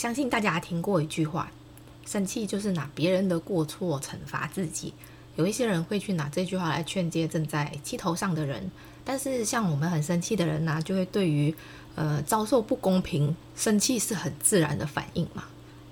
相信大家听过一句话：生气就是拿别人的过错惩罚自己。有一些人会去拿这句话来劝诫正在气头上的人，但是像我们很生气的人呢、就会对于呃遭受不公平，生气是很自然的反应嘛。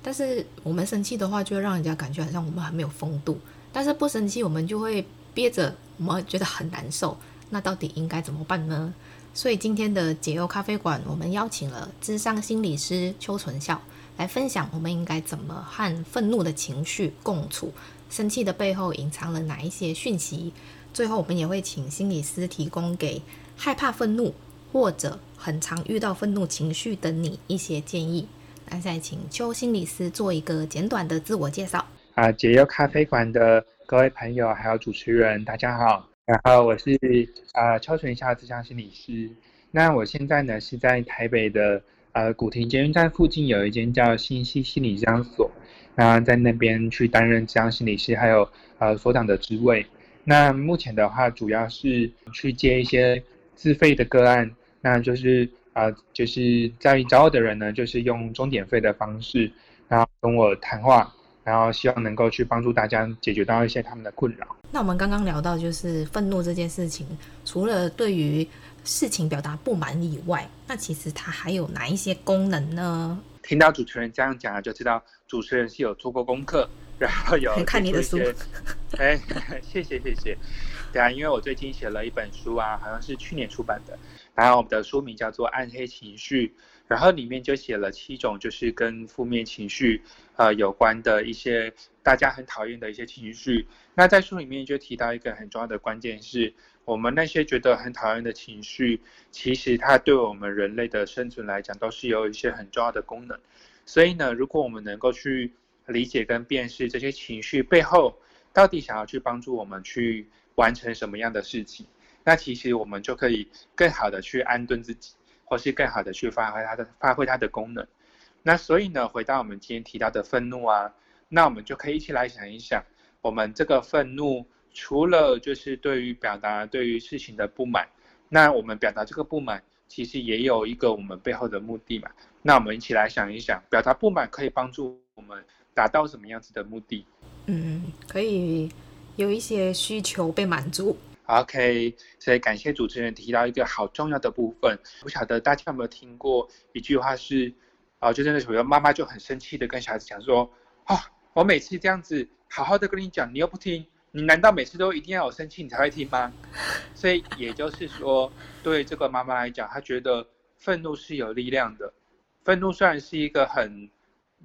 但是我们生气的话，就会让人家感觉好像我们很没有风度；但是不生气，我们就会憋着，我们觉得很难受。那到底应该怎么办呢？所以今天的解忧咖啡馆，我们邀请了智商心理师邱纯孝来分享，我们应该怎么和愤怒的情绪共处。生气的背后隐藏了哪一些讯息？最后，我们也会请心理师提供给害怕愤怒或者很常遇到愤怒情绪的你一些建议。那再请邱心理师做一个简短的自我介绍。啊，解忧咖啡馆的各位朋友还有主持人，大家好。然后我是啊邱纯孝智商心理师。那我现在呢是在台北的呃古亭捷运站附近有一间叫新溪心理咨商所。那在那边去担任这样心理师，还有呃所长的职位。那目前的话，主要是去接一些自费的个案，那就是呃就是在找我的人呢，就是用钟点费的方式，然后跟我谈话，然后希望能够去帮助大家解决到一些他们的困扰。那我们刚刚聊到就是愤怒这件事情，除了对于事情表达不满以外，那其实它还有哪一些功能呢？听到主持人这样讲了，就知道主持人是有做过功课，然后有 看你的书。哎，谢谢谢谢。对啊，因为我最近写了一本书啊，好像是去年出版的，然后我们的书名叫做《暗黑情绪》，然后里面就写了七种，就是跟负面情绪呃有关的一些大家很讨厌的一些情绪。那在书里面就提到一个很重要的关键是。我们那些觉得很讨厌的情绪，其实它对我们人类的生存来讲，都是有一些很重要的功能。所以呢，如果我们能够去理解跟辨识这些情绪背后，到底想要去帮助我们去完成什么样的事情，那其实我们就可以更好的去安顿自己，或是更好的去发挥它的发挥它的功能。那所以呢，回到我们今天提到的愤怒啊，那我们就可以一起来想一想，我们这个愤怒。除了就是对于表达对于事情的不满，那我们表达这个不满，其实也有一个我们背后的目的嘛。那我们一起来想一想，表达不满可以帮助我们达到什么样子的目的？嗯，可以有一些需求被满足。OK，所以感谢主持人提到一个好重要的部分。不晓得大家有没有听过一句话是，啊、就真的时候妈妈就很生气的跟小孩子讲说，啊、哦，我每次这样子好好的跟你讲，你又不听。你难道每次都一定要有生气你才会听吗？所以也就是说，对这个妈妈来讲，她觉得愤怒是有力量的。愤怒虽然是一个很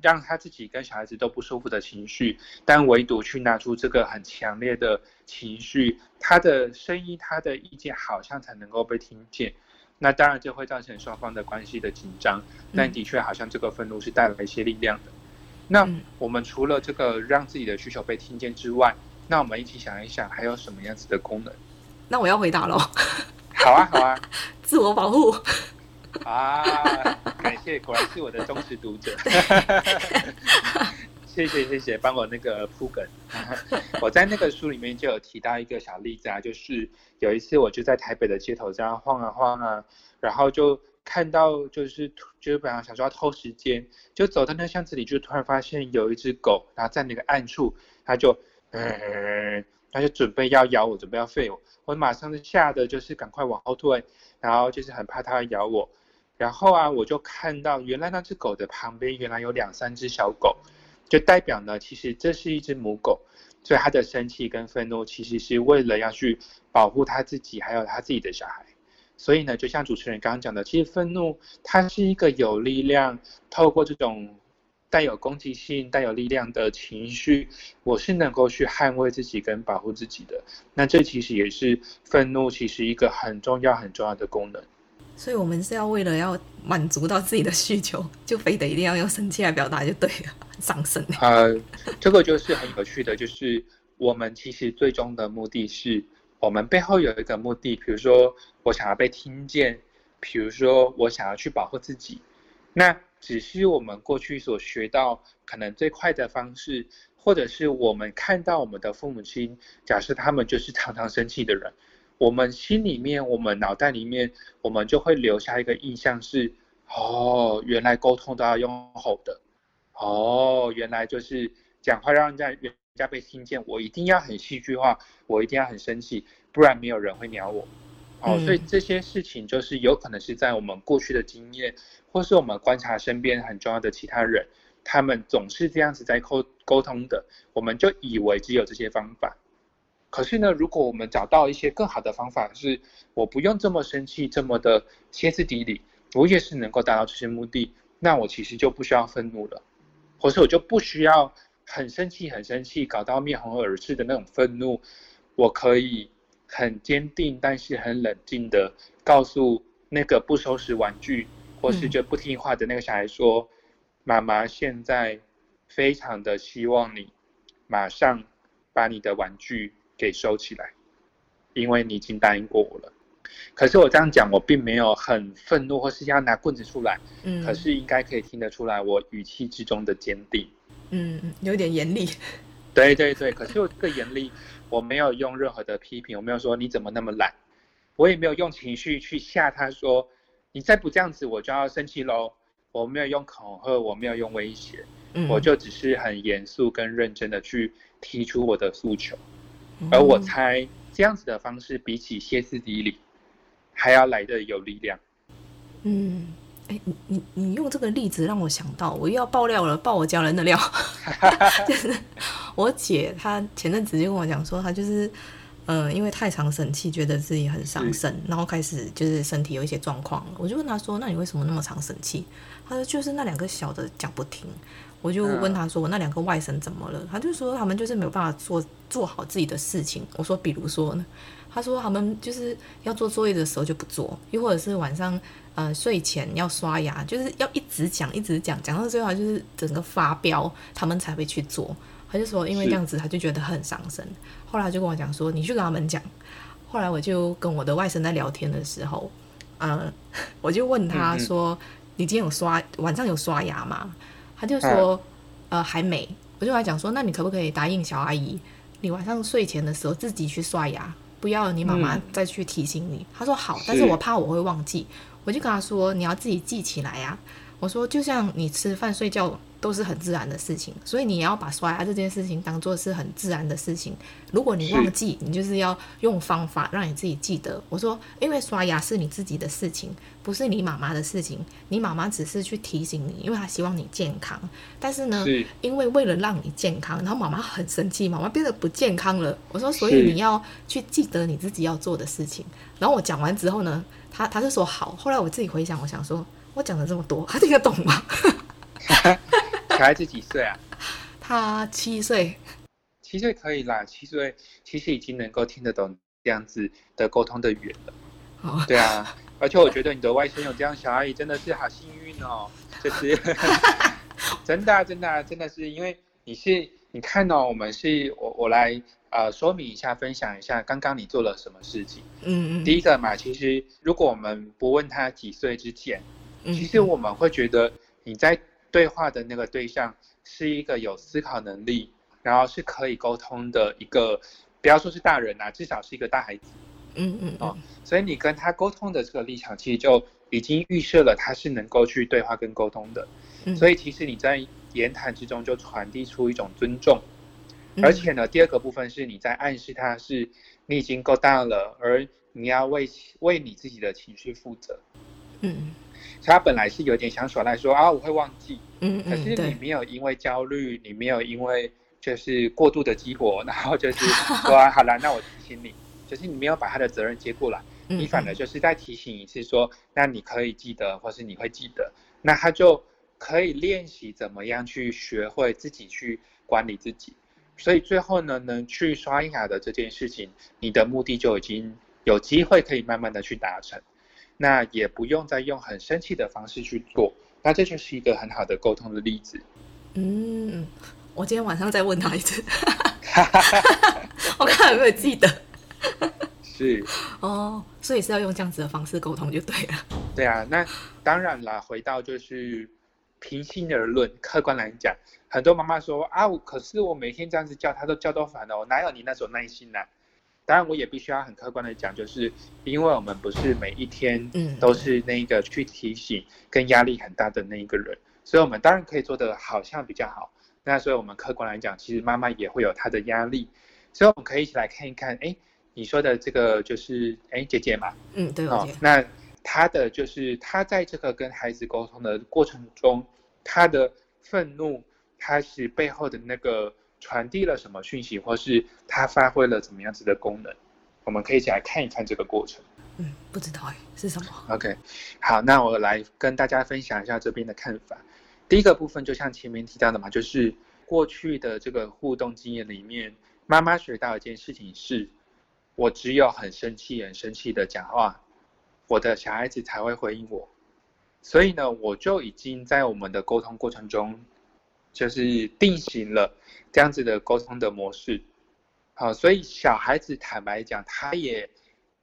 让他自己跟小孩子都不舒服的情绪，但唯独去拿出这个很强烈的情绪，他的声音、他的意见好像才能够被听见。那当然就会造成双方的关系的紧张，但的确好像这个愤怒是带来一些力量的。那我们除了这个让自己的需求被听见之外，那我们一起想一想，还有什么样子的功能？那我要回答喽。好啊，好啊。自我保护。啊，感谢，果然是我的忠实读者。谢谢谢谢，帮我那个铺梗。我在那个书里面就有提到一个小例子啊，就是有一次我就在台北的街头这样晃啊晃啊，然后就看到就是就是本来想说要偷时间，就走到那巷子里，就突然发现有一只狗，然后在那个暗处，它就。嗯，他就准备要咬我，准备要吠我，我马上就吓得就是赶快往后退，然后就是很怕它咬我，然后啊，我就看到原来那只狗的旁边原来有两三只小狗，就代表呢，其实这是一只母狗，所以它的生气跟愤怒其实是为了要去保护它自己还有它自己的小孩，所以呢，就像主持人刚刚讲的，其实愤怒它是一个有力量，透过这种。带有攻击性、带有力量的情绪，我是能够去捍卫自己跟保护自己的。那这其实也是愤怒，其实一个很重要、很重要的功能。所以我们是要为了要满足到自己的需求，就非得一定要用生气来表达就对了，上升。呃，这个就是很有趣的，就是我们其实最终的目的是，我们背后有一个目的，比如说我想要被听见，比如说我想要去保护自己，那只是我们过去所学到可能最快的方式，或者是我们看到我们的父母亲，假设他们就是常常生气的人。我们心里面，我们脑袋里面，我们就会留下一个印象是：哦，原来沟通都要用吼的，哦，原来就是讲话让人家人家被听见，我一定要很戏剧化，我一定要很生气，不然没有人会鸟我。哦，所以这些事情就是有可能是在我们过去的经验，或是我们观察身边很重要的其他人，他们总是这样子在沟沟通的，我们就以为只有这些方法。可是呢，如果我们找到一些更好的方法，是我不用这么生气，这么的歇斯底里，我也是能够达到这些目的，那我其实就不需要愤怒了，或是我就不需要很生气、很生气，搞到面红耳赤的那种愤怒，我可以很坚定，但是很冷静的告诉那个不收拾玩具，或是就不听话的那个小孩说：“嗯、妈妈现在非常的希望你马上把你的玩具。”给收起来，因为你已经答应过我了。可是我这样讲，我并没有很愤怒，或是要拿棍子出来。嗯，可是应该可以听得出来，我语气之中的坚定。嗯，有点严厉。对对对，可是我这个严厉，我没有用任何的批评，我没有说你怎么那么懒，我也没有用情绪去吓他说，你再不这样子，我就要生气喽。我没有用恐吓，我没有用威胁，嗯，我就只是很严肃跟认真的去提出我的诉求。而我猜这样子的方式，比起歇斯底里，还要来得有力量。嗯，哎，你你你用这个例子让我想到，我又要爆料了，爆我家人的料。就是我姐，她前阵子就跟我讲说，她就是，嗯、呃，因为太常生气，觉得自己很伤身，然后开始就是身体有一些状况。我就问她说，那你为什么那么常生气？她说就是那两个小的讲不听。我就问他说：“我那两个外甥怎么了？”他就说：“他们就是没有办法做做好自己的事情。”我说：“比如说呢？”他说：“他们就是要做作业的时候就不做，又或者是晚上呃睡前要刷牙，就是要一直讲一直讲，讲到最后就是整个发飙，他们才会去做。”他就说：“因为这样子，他就觉得很伤身。”后来他就跟我讲说：“你去跟他们讲。”后来我就跟我的外甥在聊天的时候，呃，我就问他说：“嗯嗯你今天有刷晚上有刷牙吗？”他就说，呃，还没。我就跟他讲说，那你可不可以答应小阿姨，你晚上睡前的时候自己去刷牙，不要你妈妈再去提醒你。嗯、他说好，但是我怕我会忘记。我就跟他说，你要自己记起来呀、啊。我说，就像你吃饭睡觉。都是很自然的事情，所以你要把刷牙这件事情当做是很自然的事情。如果你忘记，你就是要用方法让你自己记得。我说，因为刷牙是你自己的事情，不是你妈妈的事情。你妈妈只是去提醒你，因为她希望你健康。但是呢，因为为了让你健康，然后妈妈很生气，妈妈变得不健康了。我说，所以你要去记得你自己要做的事情。然后我讲完之后呢，他他就说好。后来我自己回想，我想说，我讲了这么多，他听得懂吗？小孩子几岁啊？他七岁，七岁可以啦。七岁其实已经能够听得懂这样子的沟通的语言了。哦，对啊，而且我觉得你的外甥有这样小阿姨真的是好幸运哦。就是 真的啊，真的啊，真的是因为你是你看哦，我们是我我来呃说明一下，分享一下刚刚你做了什么事情。嗯嗯。第一个嘛，其实如果我们不问他几岁之前，其实我们会觉得你在。对话的那个对象是一个有思考能力，然后是可以沟通的一个，不要说是大人啊，至少是一个大孩子。嗯嗯哦，所以你跟他沟通的这个立场，其实就已经预设了他是能够去对话跟沟通的。嗯。所以其实你在言谈之中就传递出一种尊重，而且呢，第二个部分是你在暗示他是你已经够大了，而你要为为你自己的情绪负责。嗯。他本来是有点想耍赖，说啊我会忘记，嗯，可是你没有因为焦虑，你没有因为就是过度的激活，然后就是 说啊好了，那我提醒你，就是你没有把他的责任接过来，你反而就是再提醒一次说，那你可以记得，或是你会记得，那他就可以练习怎么样去学会自己去管理自己，所以最后呢，能去刷牙的这件事情，你的目的就已经有机会可以慢慢的去达成。那也不用再用很生气的方式去做，那这就是一个很好的沟通的例子。嗯，我今天晚上再问他一次，我看有没有记得。是哦，所以是要用这样子的方式沟通就对了。对啊，那当然啦，回到就是平心而论，客观来讲，很多妈妈说啊，可是我每天这样子叫他都叫到烦了，我哪有你那种耐心呢、啊？当然，我也必须要很客观的讲，就是因为我们不是每一天都是那个去提醒跟压力很大的那一个人，所以我们当然可以做的好像比较好。那所以我们客观来讲，其实妈妈也会有她的压力，所以我们可以一起来看一看，哎，你说的这个就是哎姐姐嘛，嗯，对，哦，那她的就是她在这个跟孩子沟通的过程中，她的愤怒，她是背后的那个。传递了什么讯息，或是它发挥了怎么样子的功能？我们可以一起来看一看这个过程。嗯，不知道哎，是什么？OK，好，那我来跟大家分享一下这边的看法。第一个部分就像前面提到的嘛，就是过去的这个互动经验里面，妈妈学到一件事情是，我只有很生气、很生气的讲话，我的小孩子才会回应我。所以呢，我就已经在我们的沟通过程中。就是定型了这样子的沟通的模式，好，所以小孩子坦白讲，他也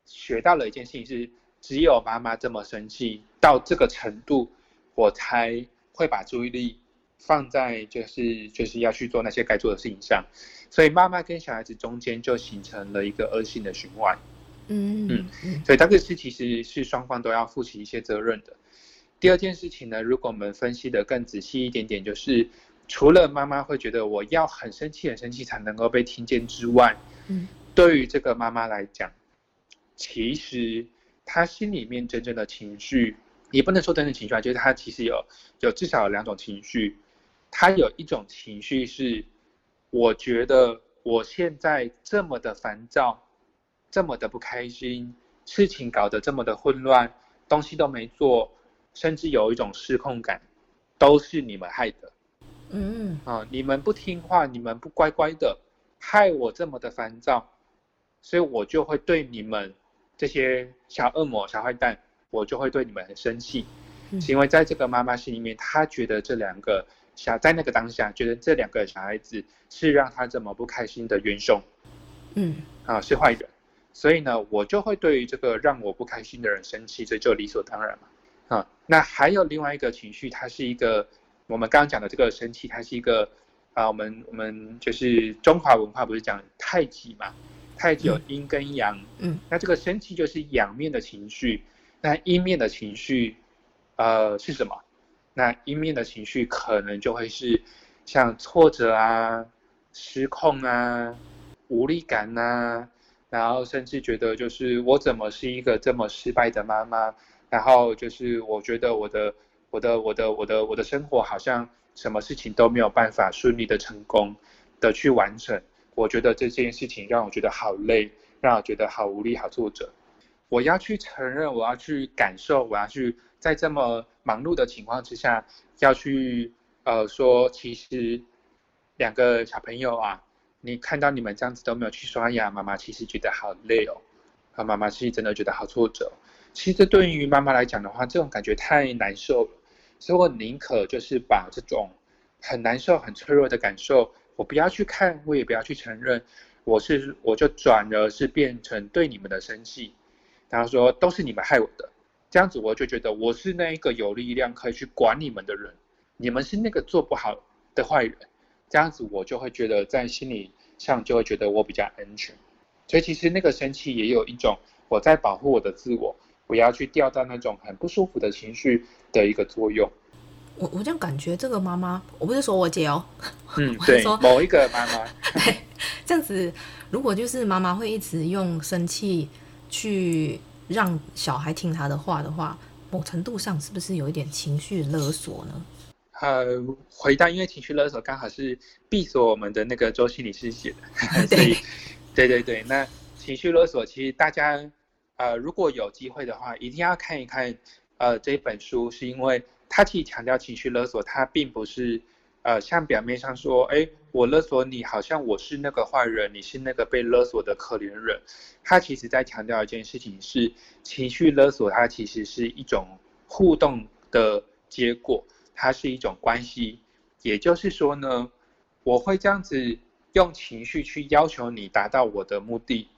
学到了一件事情是，只有妈妈这么生气到这个程度，我才会把注意力放在就是就是要去做那些该做的事情上，所以妈妈跟小孩子中间就形成了一个恶性的循环，嗯嗯，所以这个事其实是双方都要负起一些责任的。第二件事情呢，如果我们分析得更仔细一点点，就是。除了妈妈会觉得我要很生气、很生气才能够被听见之外，嗯，对于这个妈妈来讲，其实她心里面真正的情绪，也不能说真正情绪啊，就是她其实有有至少有两种情绪，她有一种情绪是，我觉得我现在这么的烦躁，这么的不开心，事情搞得这么的混乱，东西都没做，甚至有一种失控感，都是你们害的。嗯。啊，你们不听话，你们不乖乖的，害我这么的烦躁，所以我就会对你们这些小恶魔、小坏蛋，我就会对你们很生气，嗯、是因为在这个妈妈心里面，她觉得这两个小在那个当下，觉得这两个小孩子是让她这么不开心的元凶，嗯。啊是坏人，所以呢，我就会对于这个让我不开心的人生气，这就理所当然嘛。啊。那还有另外一个情绪，它是一个。我们刚刚讲的这个生气，它是一个啊，我们我们就是中华文化不是讲太极嘛？太极有阴跟阳，嗯，那这个生气就是阳面的情绪，那阴面的情绪，呃，是什么？那阴面的情绪可能就会是像挫折啊、失控啊、无力感啊，然后甚至觉得就是我怎么是一个这么失败的妈妈？然后就是我觉得我的。我的我的我的我的生活好像什么事情都没有办法顺利的成功的去完成，我觉得这件事情让我觉得好累，让我觉得好无力、好挫折。我要去承认，我要去感受，我要去在这么忙碌的情况之下，要去呃说，其实两个小朋友啊，你看到你们这样子都没有去刷牙，妈妈其实觉得好累哦，和妈妈其实真的觉得好挫折。其实对于妈妈来讲的话，这种感觉太难受了。所以我宁可就是把这种很难受、很脆弱的感受，我不要去看，我也不要去承认，我是我就转而是变成对你们的生气，然后说都是你们害我的，这样子我就觉得我是那一个有力量可以去管你们的人，你们是那个做不好的坏人，这样子我就会觉得在心理上就会觉得我比较安全，所以其实那个生气也有一种我在保护我的自我。不要去掉到那种很不舒服的情绪的一个作用。我我这样感觉，这个妈妈，我不是说我姐哦，嗯，对，某一个妈妈，对，这样子，如果就是妈妈会一直用生气去让小孩听她的话的话，某程度上是不是有一点情绪勒索呢？呃，回答，因为情绪勒索刚好是闭锁我们的那个周心理师写的，所以，对对对，那情绪勒索其实大家。呃，如果有机会的话，一定要看一看，呃，这本书，是因为它其实强调情绪勒索，它并不是呃，像表面上说，哎，我勒索你，好像我是那个坏人，你是那个被勒索的可怜人。他其实在强调一件事情是，情绪勒索它其实是一种互动的结果，它是一种关系。也就是说呢，我会这样子用情绪去要求你达到我的目的。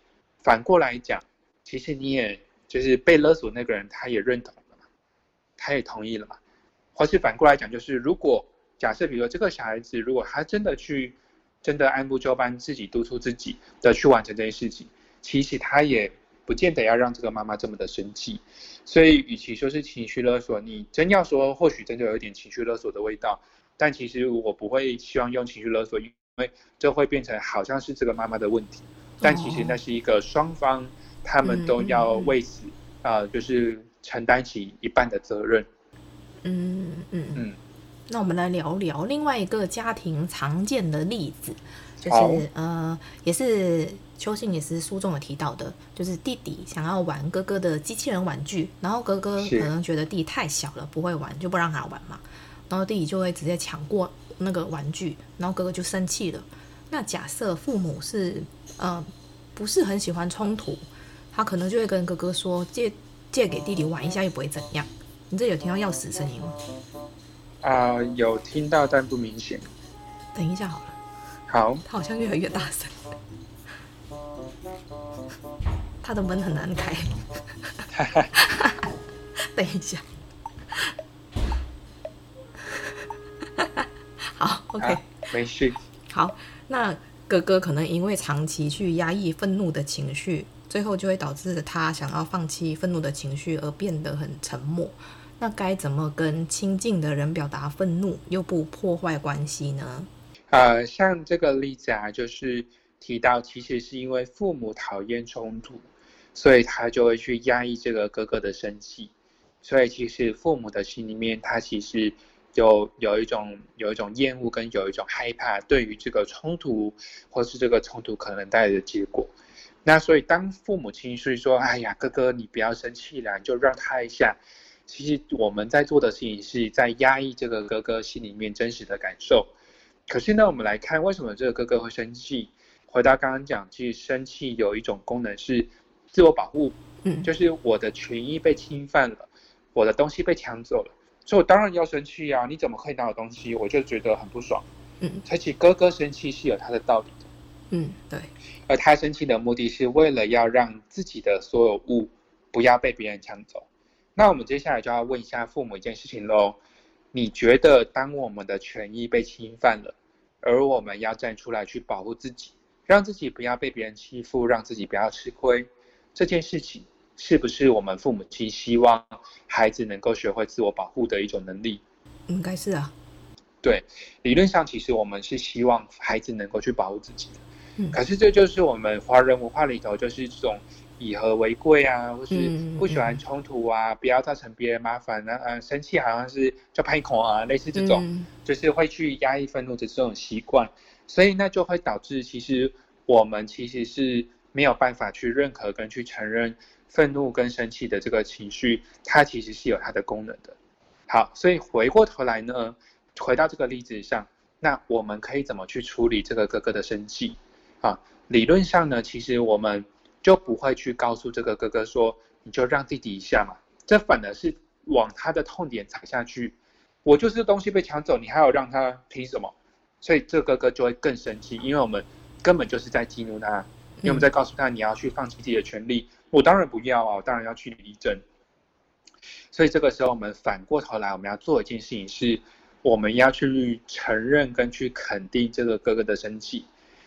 反过来讲，其实你也就是被勒索那个人，他也认同了嘛，他也同意了嘛。或是反过来讲，就是如果。假设，比如说这个小孩子，如果他真的去，真的按部就班，自己督促自己的去完成这件事情，其实他也不见得要让这个妈妈这么的生气。所以，与其说是情绪勒索，你真要说，或许真的有一点情绪勒索的味道。但其实我不会希望用情绪勒索，因为这会变成好像是这个妈妈的问题。但其实那是一个双方，他们都要为此啊、呃，就是承担起一半的责任。嗯嗯嗯。那我们来聊聊另外一个家庭常见的例子，就是、oh. 呃，也是邱信也是书中有提到的，就是弟弟想要玩哥哥的机器人玩具，然后哥哥可能觉得弟弟太小了不会玩，就不让他玩嘛，然后弟弟就会直接抢过那个玩具，然后哥哥就生气了。那假设父母是呃不是很喜欢冲突，他可能就会跟哥哥说借借给弟弟玩一下又不会怎样。你这有听到钥匙声音吗？啊、呃，有听到，但不明显。等一下好了。好。他好像越来越大声。他的门很难开。等一下。好，OK、啊。没事。好，那哥哥可能因为长期去压抑愤怒的情绪，最后就会导致他想要放弃愤怒的情绪，而变得很沉默。那该怎么跟亲近的人表达愤怒，又不破坏关系呢？呃，像这个例子啊，就是提到，其实是因为父母讨厌冲突，所以他就会去压抑这个哥哥的生气。所以其实父母的心里面，他其实有有一种有一种厌恶跟有一种害怕，对于这个冲突或是这个冲突可能带来的结果。那所以当父母亲是说：“哎呀，哥哥你不要生气了，你就让他一下。”其实我们在做的事情是在压抑这个哥哥心里面真实的感受。可是呢，我们来看为什么这个哥哥会生气？回到刚刚讲，其实生气有一种功能是自我保护，嗯，就是我的权益被侵犯了，我的东西被抢走了，所以我当然要生气啊！你怎么可以拿我东西？我就觉得很不爽。嗯，而且哥哥生气是有他的道理的。嗯，对。而他生气的目的是为了要让自己的所有物不要被别人抢走。那我们接下来就要问一下父母一件事情喽。你觉得当我们的权益被侵犯了，而我们要站出来去保护自己，让自己不要被别人欺负，让自己不要吃亏，这件事情是不是我们父母亲希望孩子能够学会自我保护的一种能力？应该是啊。对，理论上其实我们是希望孩子能够去保护自己的。嗯。可是这就是我们华人文化里头就是这种。以和为贵啊，或是不喜欢冲突啊，不要造成别人麻烦啊，呃，生气好像是就拍孔啊，类似这种，嗯、就是会去压抑愤怒的这种习惯，所以那就会导致其实我们其实是没有办法去认可跟去承认愤怒跟生气的这个情绪，它其实是有它的功能的。好，所以回过头来呢，回到这个例子上，那我们可以怎么去处理这个哥哥的生气啊？理论上呢，其实我们。就不会去告诉这个哥哥说，你就让弟弟一下嘛，这反而是往他的痛点踩下去。我就是东西被抢走，你还要让他凭什么？所以这个哥哥就会更生气，因为我们根本就是在激怒他，因为我们在告诉他你要去放弃自己的权利。我当然不要啊，我当然要去力争。所以这个时候我们反过头来，我们要做一件事情是，我们要去承认跟去肯定这个哥哥的生气。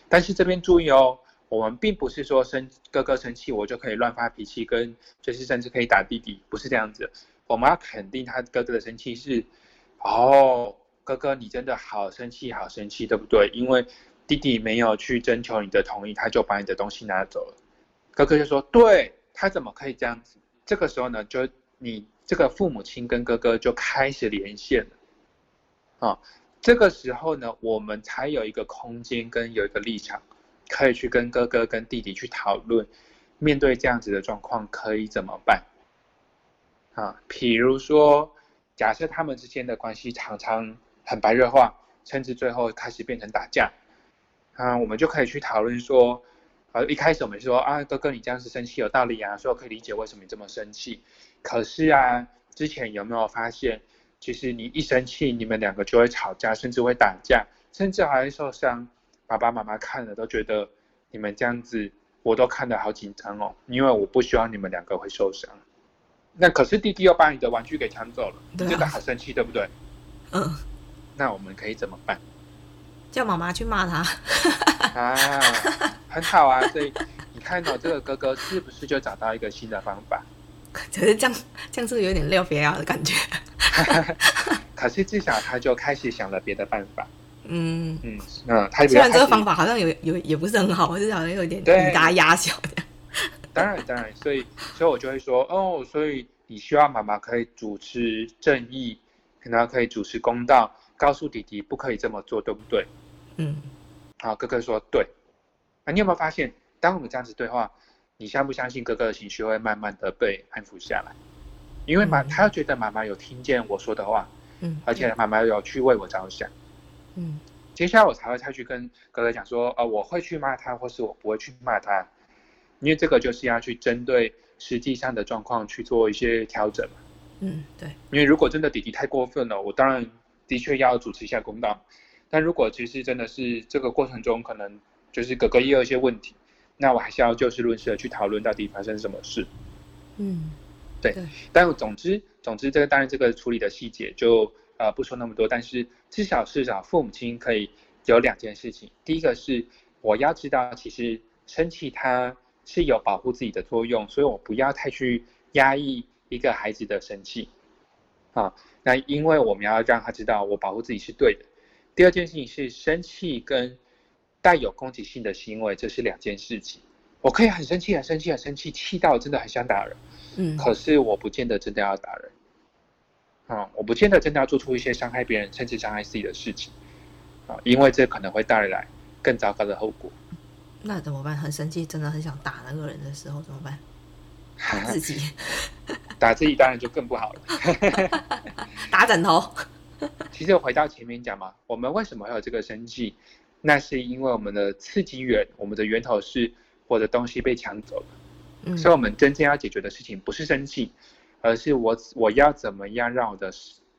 但是这边注意哦。我们并不是说生哥哥生气，我就可以乱发脾气，跟就是甚至可以打弟弟，不是这样子。我们要肯定他哥哥的生气是，哦，哥哥你真的好生气，好生气，对不对？因为弟弟没有去征求你的同意，他就把你的东西拿走了。哥哥就说，对，他怎么可以这样子？这个时候呢，就你这个父母亲跟哥哥就开始连线了。啊，这个时候呢，我们才有一个空间跟有一个立场。可以去跟哥哥、跟弟弟去讨论，面对这样子的状况可以怎么办？啊，比如说，假设他们之间的关系常常很白热化，甚至最后开始变成打架，啊，我们就可以去讨论说，啊，一开始我们说啊，哥哥你这样子生气有道理啊，说可以理解为什么你这么生气。可是啊，之前有没有发现，其实你一生气，你们两个就会吵架，甚至会打架，甚至还会受伤。爸爸妈妈看了都觉得你们这样子，我都看得好紧张哦，因为我不希望你们两个会受伤。那可是弟弟又把你的玩具给抢走了，真的好生气，对不对？嗯。那我们可以怎么办？叫妈妈去骂他。啊，很好啊。所以你看到这个哥哥是不是就找到一个新的方法？可是这样，这样是有点撂别啊的感觉。可是至少他就开始想了别的办法。嗯嗯，那他虽然这个方法好像有有也不是很好，就是好像有点以大压小的。当然当然，所以所以我就会说哦，所以你需要妈妈可以主持正义，可能可以主持公道。告诉弟弟不可以这么做，对不对？嗯，好，哥哥说对。啊，你有没有发现，当我们这样子对话，你相不相信哥哥的情绪会慢慢的被安抚下来？因为妈，嗯、他要觉得妈妈有听见我说的话，嗯，而且妈妈有去为我着想，嗯，接下来我才会再去跟哥哥讲说，呃，我会去骂他，或是我不会去骂他，因为这个就是要去针对实际上的状况去做一些调整嘛。嗯，对。因为如果真的弟弟太过分了，我当然。的确要主持一下公道，但如果其实真的是这个过程中可能就是哥哥也有一些问题，那我还是要就事论事的去讨论到底发生什么事。嗯，对。对，但总之总之这个当然这个处理的细节就呃不说那么多，但是至少至少父母亲可以有两件事情，第一个是我要知道其实生气它是有保护自己的作用，所以我不要太去压抑一个孩子的生气，啊。那因为我们要让他知道我保护自己是对的。第二件事情是生气跟带有攻击性的行为，这是两件事情。我可以很生气、很生气、很生气，气到真的很想打人。嗯，可是我不见得真的要打人。啊，我不见得真的要做出一些伤害别人甚至伤害自己的事情。啊，因为这可能会带来更糟糕的后果。那怎么办？很生气，真的很想打那个人的时候怎么办？打自己。打自己当然就更不好了。打枕头。其实回到前面讲嘛，我们为什么会有这个生气？那是因为我们的刺激源，我们的源头是我的东西被抢走了。嗯。所以，我们真正要解决的事情不是生气，而是我我要怎么样让我的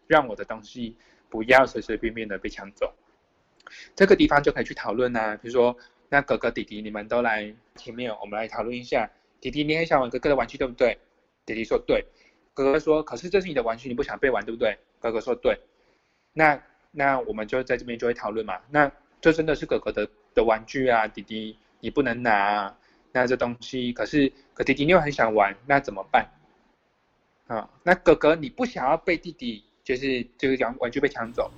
让我的东西不要随随便便的被抢走。这个地方就可以去讨论啊，比如说，那哥哥弟弟你们都来前面，我们来讨论一下。弟弟，你很想玩哥哥的玩具，对不对？弟弟说对，哥哥说，可是这是你的玩具，你不想被玩，对不对？哥哥说对，那那我们就在这边就会讨论嘛。那这真的是哥哥的的玩具啊，弟弟你不能拿啊。那这东西可是可弟弟你又很想玩，那怎么办？啊，那哥哥你不想要被弟弟就是这个讲玩具被抢走，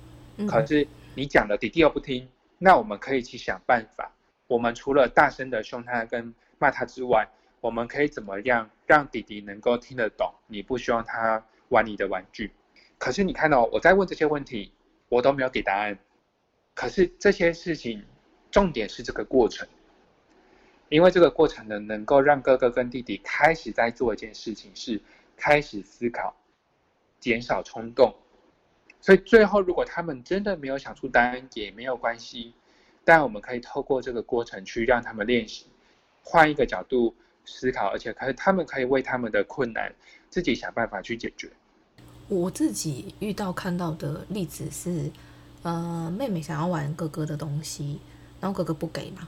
可是你讲了弟弟又不听，那我们可以去想办法。我们除了大声的凶他跟骂他之外，我们可以怎么样让弟弟能够听得懂？你不希望他玩你的玩具，可是你看到我在问这些问题，我都没有给答案。可是这些事情，重点是这个过程，因为这个过程呢，能够让哥哥跟弟弟开始在做一件事情，是开始思考，减少冲动。所以最后，如果他们真的没有想出答案，也没有关系，但我们可以透过这个过程去让他们练习，换一个角度。思考，而且可以，他们可以为他们的困难自己想办法去解决。我自己遇到看到的例子是，呃，妹妹想要玩哥哥的东西，然后哥哥不给嘛，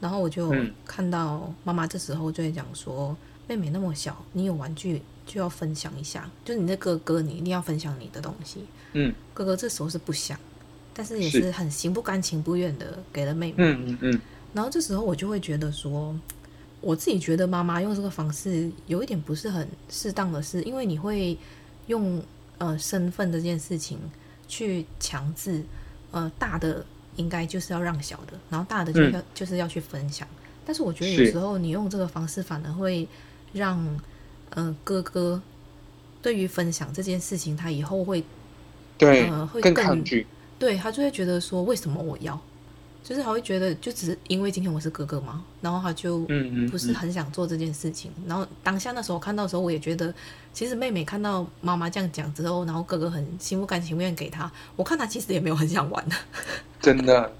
然后我就看到妈妈这时候就会讲说，妹妹那么小，你有玩具就要分享一下，就是你的哥哥，你一定要分享你的东西。嗯，哥哥这时候是不想，但是也是很心不甘情不愿的给了妹妹。嗯嗯嗯，然后这时候我就会觉得说。我自己觉得妈妈用这个方式有一点不是很适当的是，因为你会用呃身份这件事情去强制呃大的应该就是要让小的，然后大的就要、嗯、就是要去分享。但是我觉得有时候你用这个方式反而会让呃哥哥对于分享这件事情，他以后会对呃会更，更抗拒，对他就会觉得说为什么我要？就是他会觉得，就只是因为今天我是哥哥嘛，然后他就不是很想做这件事情。嗯嗯嗯、然后当下那时候看到的时候，我也觉得，其实妹妹看到妈妈这样讲之后，然后哥哥很心不甘情不愿给他，我看他其实也没有很想玩的。真的。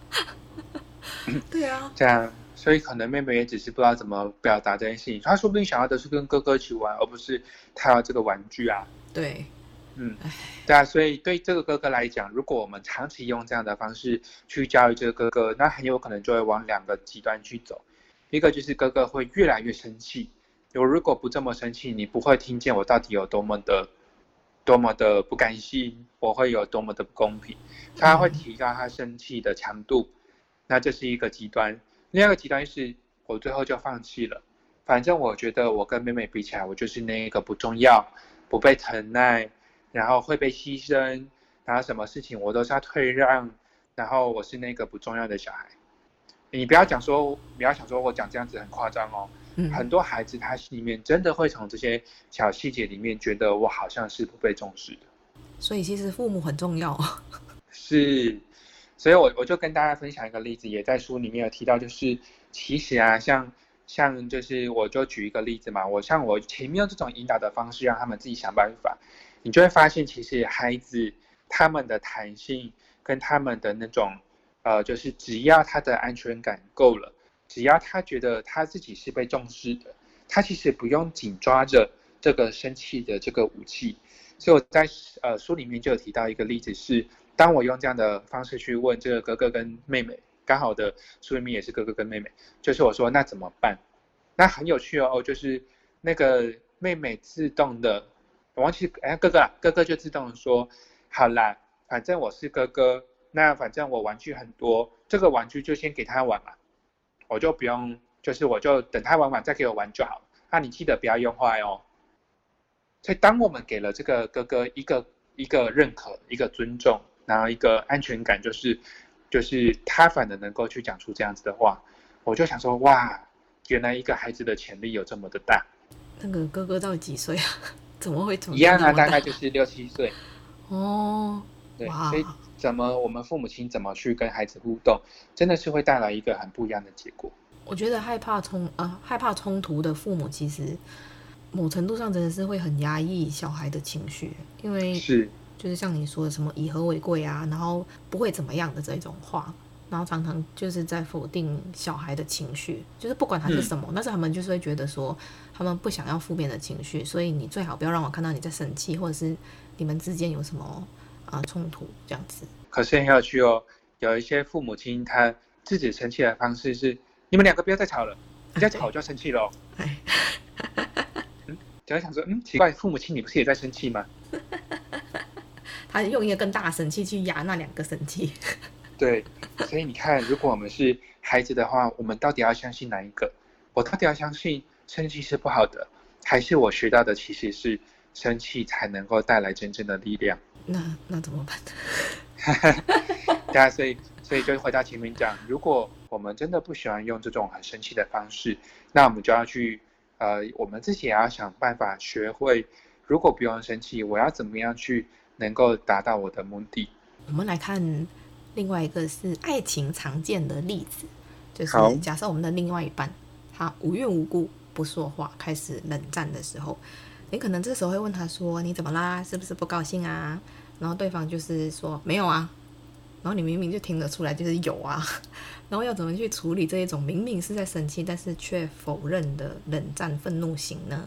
对啊。这样，所以可能妹妹也只是不知道怎么表达这件事情。她说不定想要的是跟哥哥一起玩，而不是他要这个玩具啊。对。嗯，对啊，所以对这个哥哥来讲，如果我们长期用这样的方式去教育这个哥哥，那很有可能就会往两个极端去走。一个就是哥哥会越来越生气，我如果不这么生气，你不会听见我到底有多么的、多么的不甘心，我会有多么的不公平。他会提高他生气的强度，那这是一个极端。另外一个极端是我最后就放弃了，反正我觉得我跟妹妹比起来，我就是那一个不重要、不被疼爱。然后会被牺牲，然后什么事情我都是要退让，然后我是那个不重要的小孩。你不要讲说，不要想说我讲这样子很夸张哦。嗯。很多孩子他心里面真的会从这些小细节里面觉得我好像是不被重视的。所以其实父母很重要。是，所以我我就跟大家分享一个例子，也在书里面有提到，就是其实啊，像像就是我就举一个例子嘛，我像我前面用这种引导的方式，让他们自己想办法。你就会发现，其实孩子他们的弹性跟他们的那种，呃，就是只要他的安全感够了，只要他觉得他自己是被重视的，他其实不用紧抓着这个生气的这个武器。所以我在呃书里面就有提到一个例子是，当我用这样的方式去问这个哥哥跟妹妹，刚好的书里面也是哥哥跟妹妹，就是我说那怎么办？那很有趣哦，就是那个妹妹自动的。我忘记哎，哥哥，哥哥就自动说，好啦，反正我是哥哥，那反正我玩具很多，这个玩具就先给他玩嘛，我就不用，就是我就等他玩完再给我玩就好。那你记得不要用坏哦。所以当我们给了这个哥哥一个一个认可、一个尊重，然后一个安全感，就是就是他反而能够去讲出这样子的话，我就想说，哇，原来一个孩子的潜力有这么的大。那个哥哥到几岁啊？怎么会怎么一样啊？大概就是六七岁。哦，对，所以怎么我们父母亲怎么去跟孩子互动，真的是会带来一个很不一样的结果。我觉得害怕冲呃害怕冲突的父母，其实某程度上真的是会很压抑小孩的情绪，因为是就是像你说的什么以和为贵啊，然后不会怎么样的这种话。然后常常就是在否定小孩的情绪，就是不管他是什么，嗯、但是他们就是会觉得说，他们不想要负面的情绪，所以你最好不要让我看到你在生气，或者是你们之间有什么啊、呃、冲突这样子。可是很有趣哦，有一些父母亲他自己生气的方式是，你们两个不要再吵了，你再吵我就要生气了。哎，嗯，就会想说，嗯，奇怪，父母亲你不是也在生气吗？他用一个更大的生气去压那两个生气。对，所以你看，如果我们是孩子的话，我们到底要相信哪一个？我到底要相信生气是不好的，还是我学到的其实是生气才能够带来真正的力量？那那怎么办？对啊，所以所以就回到前面讲，如果我们真的不喜欢用这种很生气的方式，那我们就要去呃，我们自己也要想办法学会，如果不用生气，我要怎么样去能够达到我的目的？我们来看。另外一个是爱情常见的例子，就是假设我们的另外一半他无缘无故不说话，开始冷战的时候，你可能这时候会问他说：“你怎么啦？是不是不高兴啊？”然后对方就是说：“没有啊。”然后你明明就听得出来就是有啊。然后要怎么去处理这一种明明是在生气，但是却否认的冷战愤怒型呢？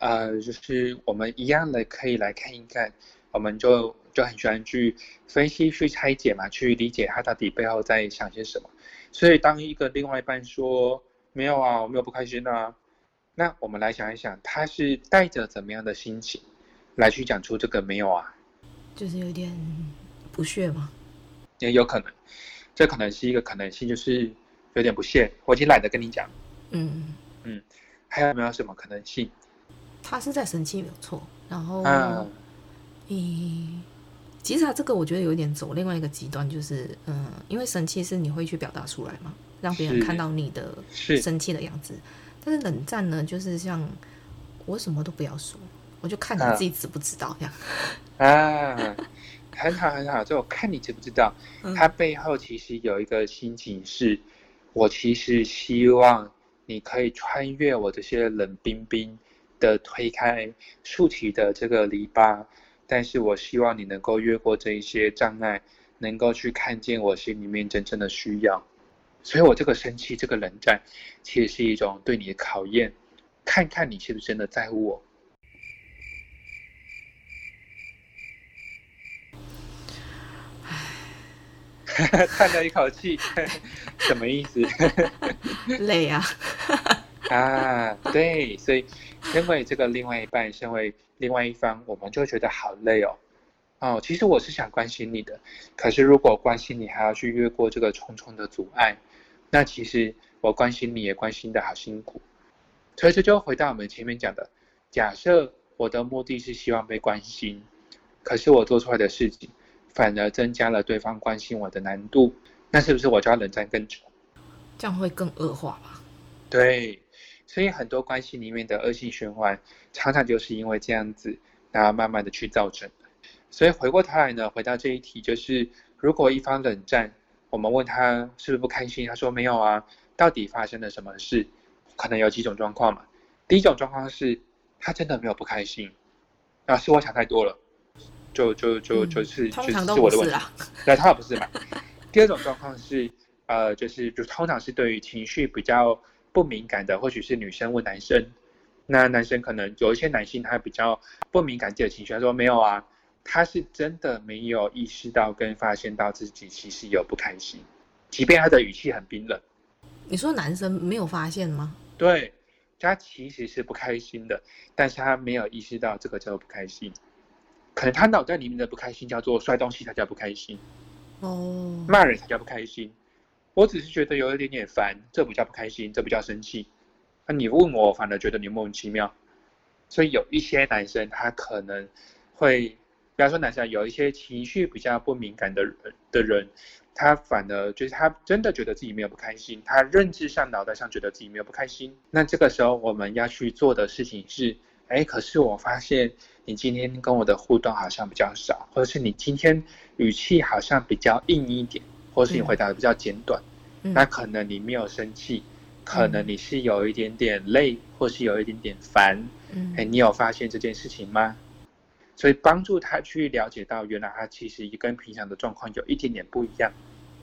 呃，就是我们一样的可以来看一看，我们就。就很喜欢去分析、去拆解嘛，去理解他到底背后在想些什么。所以，当一个另外一半说“没有啊，我没有不开心啊”，那我们来想一想，他是带着怎么样的心情来去讲出这个“没有啊”？就是有点不屑吗？也有可能，这可能是一个可能性，就是有点不屑。我已经懒得跟你讲。嗯嗯，还有没有什么可能性？他是在生气，没有错。然后，嗯。嗯其实他这个我觉得有点走另外一个极端，就是嗯，因为生气是你会去表达出来嘛，让别人看到你的生气的样子。是但是冷战呢，就是像我什么都不要说，我就看你自己知不知道这样。啊，很好很好，就我看你知不知道，它背后其实有一个心情是，我其实希望你可以穿越我这些冷冰冰的推开竖起的这个篱笆，但是我希望你能够越过这一些障碍，能够去看见我心里面真正的需要。所以我这个生气，这个冷战，其实是一种对你的考验，看看你是不是真的在乎我。唉，叹了一口气，什么意思？累啊！啊，对，所以身为这个另外一半，身为另外一方，我们就觉得好累哦。哦，其实我是想关心你的，可是如果关心你还要去越过这个重重的阻碍。那其实我关心你也关心的好辛苦，所以这就回到我们前面讲的，假设我的目的是希望被关心，可是我做出来的事情反而增加了对方关心我的难度，那是不是我就要冷战更久？这样会更恶化吧？对，所以很多关系里面的恶性循环，常常就是因为这样子，然后慢慢的去造成。所以回过头来呢，回到这一题，就是如果一方冷战。我们问他是不是不开心，他说没有啊。到底发生了什么事？可能有几种状况嘛。第一种状况是他真的没有不开心，啊，是我想太多了，就就就就是、嗯、就是我的问题。对，他也不是嘛。第二种状况是呃，就是就通常是对于情绪比较不敏感的，或许是女生问男生，那男生可能有一些男性他比较不敏感自己的情绪，他说没有啊。他是真的没有意识到跟发现到自己其实有不开心，即便他的语气很冰冷。你说男生没有发现吗？对，他其实是不开心的，但是他没有意识到这个叫做不开心。可能他脑袋里面的不开心叫做摔东西，他叫不开心。哦，骂人才叫不开心。我只是觉得有一点点烦，这不叫不开心，这不叫生气。那你问我，反而觉得你莫名其妙。所以有一些男生他可能会。比方说，男生有一些情绪比较不敏感的的人，他反而就是他真的觉得自己没有不开心，他认知上、脑袋上觉得自己没有不开心。那这个时候，我们要去做的事情是：哎，可是我发现你今天跟我的互动好像比较少，或者是你今天语气好像比较硬一点，或是你回答的比较简短。嗯、那可能你没有生气，可能你是有一点点累，或是有一点点烦。哎，你有发现这件事情吗？所以帮助他去了解到，原来他其实也跟平常的状况有一点点不一样。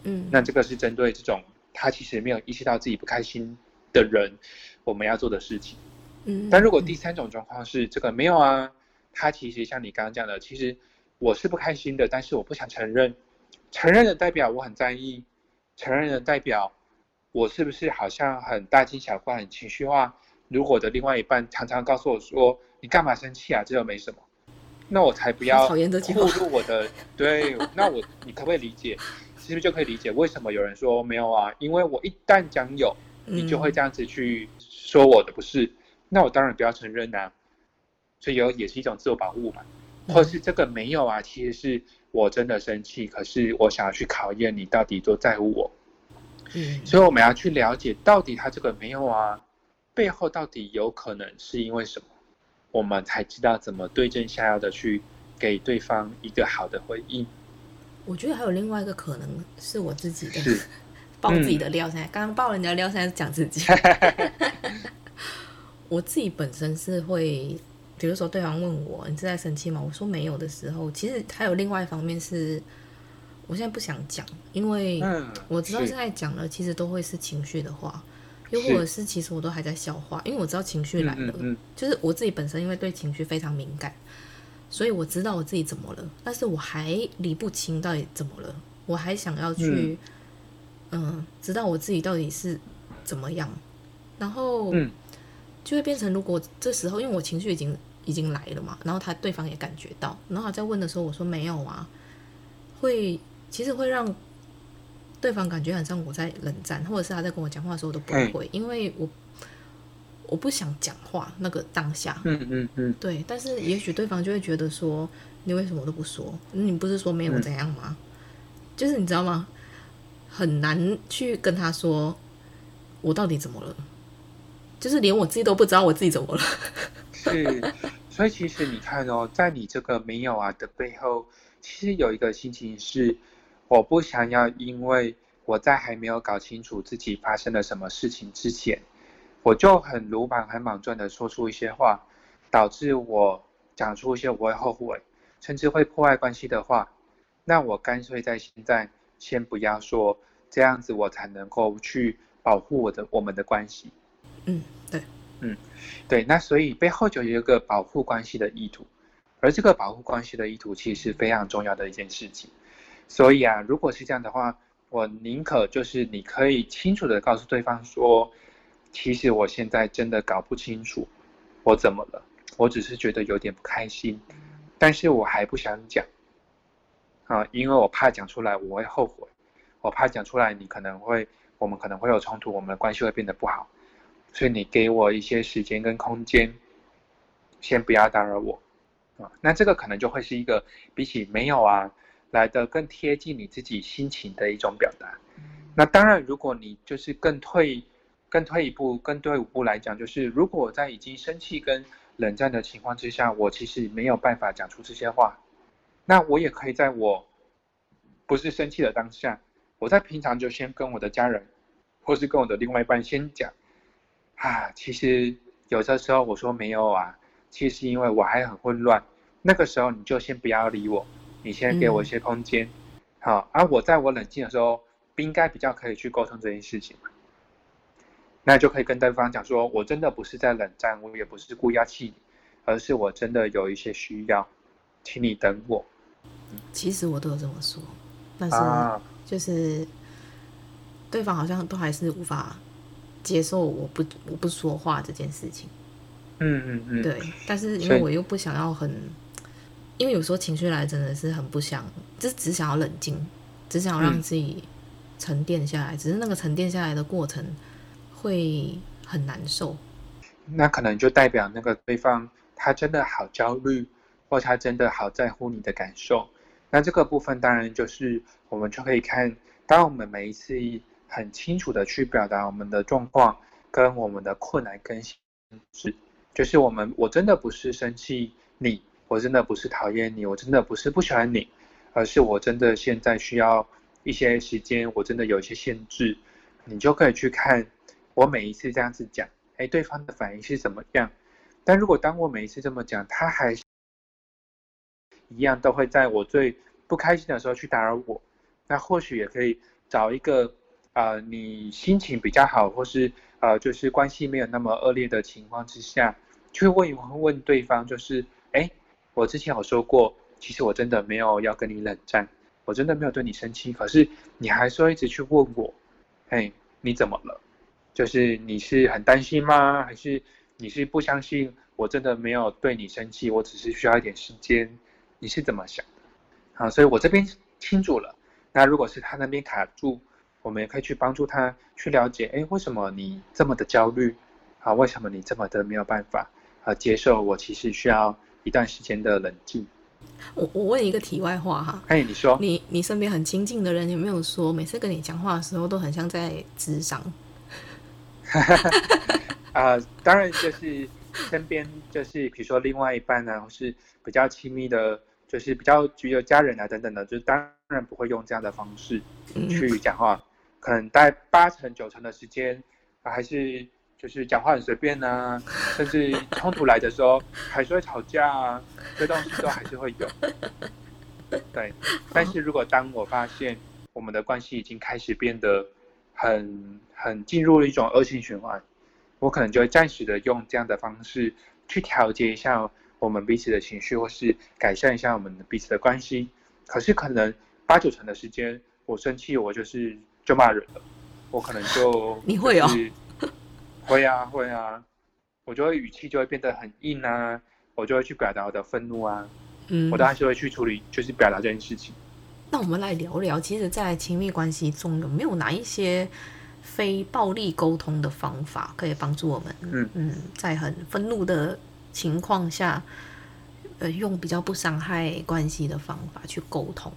嗯，那这个是针对这种他其实没有意识到自己不开心的人，我们要做的事情。嗯，但如果第三种状况是这个没有啊，他其实像你刚刚讲的，其实我是不开心的，但是我不想承认。承认的代表我很在意，承认的代表我是不是好像很大惊小怪、很情绪化？如果我的另外一半常常告诉我说：“你干嘛生气啊？这又没什么。”那我才不要暴露我的对，那我你可不可以理解？是不是就可以理解为什么有人说没有啊？因为我一旦讲有，你就会这样子去说我的不是，嗯、那我当然不要承认呐、啊。所以有也是一种自我保护嘛，或者是这个没有啊，其实是我真的生气，可是我想要去考验你到底多在乎我。嗯，所以我们要去了解到底他这个没有啊，背后到底有可能是因为什么？我们才知道怎么对症下药的去给对方一个好的回应。我觉得还有另外一个可能是我自己的，是 爆自己的料。现在刚刚爆人家料，现在讲自己。我自己本身是会，比如说对方问我你是在生气吗？我说没有的时候，其实还有另外一方面是，我现在不想讲，因为我知道现在讲了，其实都会是情绪的话。又或者是，其实我都还在消化，因为我知道情绪来了，嗯嗯嗯，就是我自己本身因为对情绪非常敏感，所以我知道我自己怎么了，但是我还理不清到底怎么了，我还想要去，嗯，呃、知道我自己到底是怎么样，然后，就会变成如果这时候，因为我情绪已经已经来了嘛，然后他对方也感觉到，然后他在问的时候，我说没有啊，会其实会让。对方感觉很像我在冷战，或者是他在跟我讲话的时候我都不会，因为我我不想讲话那个当下，嗯嗯嗯，对。但是也许对方就会觉得说，你为什么都不说？你不是说没有怎样吗？就是你知道吗？很难去跟他说我到底怎么了，就是连我自己都不知道我自己怎么了。是，所以其实你看哦，在你这个没有啊的背后，其实有一个心情是，我不想要因为我在还没有搞清楚自己发生了什么事情之前，我就很鲁莽、很莽撞的说出一些话，导致我讲出一些我会后悔，甚至会破坏关系的话。那我干脆在现在先不要说，这样子我才能够去保护我的我们的关系。嗯，对，嗯，对。那所以背后就有一个保护关系的意图，而这个保护关系的意图其实是非常重要的一件事情。所以啊，如果是这样的话，我宁可就是你可以清楚的告诉对方说，其实我现在真的搞不清楚我怎么了，我只是觉得有点不开心，但是我还不想讲。啊，因为我怕讲出来我会后悔，我怕讲出来你可能会，我们可能会有冲突，我们的关系会变得不好，所以你给我一些时间跟空间，先不要打扰我，啊，那这个可能就会是一个比起没有啊来的更贴近你自己心情的一种表达。那当然，如果你就是更退，更退一步，更退五步来讲，就是如果我在已经生气跟冷战的情况之下，我其实没有办法讲出这些话。那我也可以在我不是生气的当下，我在平常就先跟我的家人，或是跟我的另外一半先讲，啊，其实有的时候我说没有啊，其实因为我还很混乱，那个时候你就先不要理我，你先给我一些空间，嗯、好，而、啊、我在我冷静的时候，不应该比较可以去沟通这件事情嘛，那就可以跟对方讲说，我真的不是在冷战，我也不是故意要气你，而是我真的有一些需要。请你等我。其实我都有这么说，但是就是对方好像都还是无法接受我不我不说话这件事情。嗯嗯嗯。对，但是因为我又不想要很，因为有时候情绪来真的是很不想，就是只想要冷静，只想要让自己沉淀下来，嗯。只是那个沉淀下来的过程会很难受。那可能就代表那个对方他真的好焦虑。或他真的好在乎你的感受，那这个部分当然就是我们就可以看，当我们每一次很清楚的去表达我们的状况跟我们的困难跟心事，就是我们我真的不是生气你，我真的不是讨厌你，我真的不是不喜欢你，而是我真的现在需要一些时间，我真的有一些限制，你就可以去看我每一次这样子讲，哎，对方的反应是怎么样？但如果当我每一次这么讲，他还是一样都会在我最不开心的时候去打扰我，那或许也可以找一个，呃，你心情比较好，或是呃，就是关系没有那么恶劣的情况之下，去问一问对方，就是，哎，我之前有说过，其实我真的没有要跟你冷战，我真的没有对你生气，可是你还说一直去问我，哎，你怎么了？就是你是很担心吗？还是你是不相信我真的没有对你生气？我只是需要一点时间。你是怎么想的？好，所以我这边清楚了。那如果是他那边卡住，我们也可以去帮助他去了解，哎，为什么你这么的焦虑？啊，为什么你这么的没有办法啊接受？我其实需要一段时间的冷静。我我问一个题外话哈，哎，你说，你你身边很亲近的人有没有说，每次跟你讲话的时候都很像在咨商？啊，当然就是身边就是比如说另外一半啊，或是比较亲密的。就是比较具有家人啊等等的，就是当然不会用这样的方式去讲话，可能大概八成九成的时间，还是就是讲话很随便啊，甚至冲突来的时候还是会吵架啊，这东西都还是会有。对，但是如果当我发现我们的关系已经开始变得很很进入了一种恶性循环，我可能就会暂时的用这样的方式去调节一下。我们彼此的情绪，或是改善一下我们彼此的关系。可是可能八九成的时间，我生气，我就是就骂人了。我可能就 你会哦，会啊会啊，我就会语气就会变得很硬啊，我就会去表达我的愤怒啊。嗯，我当然就会去处理，就是表达这件事情。那我们来聊聊，其实，在亲密关系中有没有哪一些非暴力沟通的方法，可以帮助我们？嗯嗯，在很愤怒的。情况下，呃，用比较不伤害关系的方法去沟通。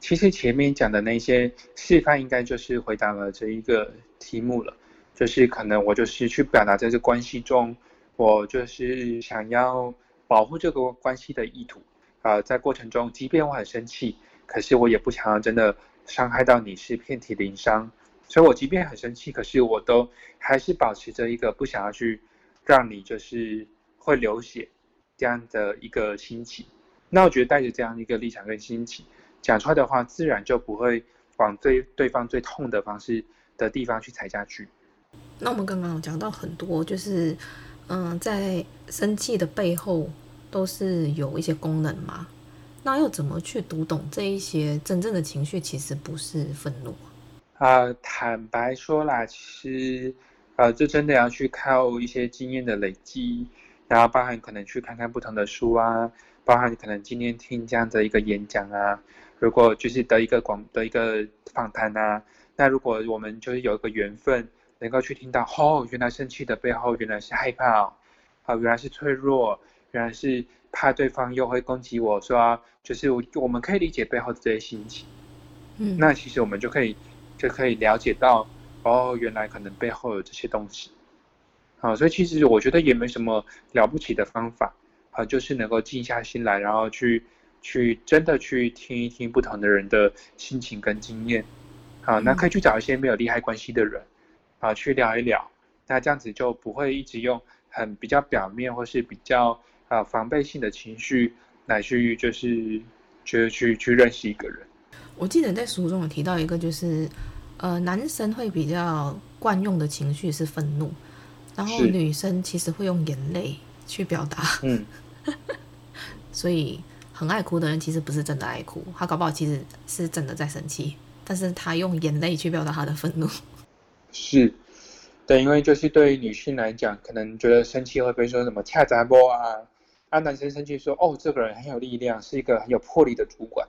其实前面讲的那些示范，应该就是回答了这一个题目了。就是可能我就是去表达在这关系中，我就是想要保护这个关系的意图。呃，在过程中，即便我很生气，可是我也不想要真的伤害到你，是遍体鳞伤。所以我即便很生气，可是我都还是保持着一个不想要去让你就是会流血这样的一个心情。那我觉得带着这样一个立场跟心情讲出来的话，自然就不会往最对方最痛的方式的地方去踩下去。那我们刚刚有讲到很多，就是嗯，在生气的背后都是有一些功能嘛。那要怎么去读懂这一些真正的情绪？其实不是愤怒。啊，坦白说啦，其实，呃，这真的要去靠一些经验的累积，然后包含可能去看看不同的书啊，包含可能今天听这样的一个演讲啊，如果就是得一个广的一个访谈啊，那如果我们就是有一个缘分，能够去听到，哦，原来生气的背后原来是害怕，哦，啊，原来是脆弱，原来是怕对方又会攻击我，说就是我们可以理解背后的这些心情，嗯，那其实我们就可以。就可以了解到，哦，原来可能背后有这些东西，好，所以其实我觉得也没什么了不起的方法，啊，就是能够静下心来，然后去去真的去听一听不同的人的心情跟经验，好，那可以去找一些没有利害关系的人，啊，去聊一聊，那这样子就不会一直用很比较表面或是比较啊防备性的情绪来去就是就是去去认识一个人。我记得在书中有提到一个，就是，呃，男生会比较惯用的情绪是愤怒，然后女生其实会用眼泪去表达。嗯，所以很爱哭的人其实不是真的爱哭，他搞不好其实是真的在生气，但是他用眼泪去表达他的愤怒。是，对，因为就是对于女性来讲，可能觉得生气会被说什么恰杂波啊，啊，男生生气说哦，这个人很有力量，是一个很有魄力的主管。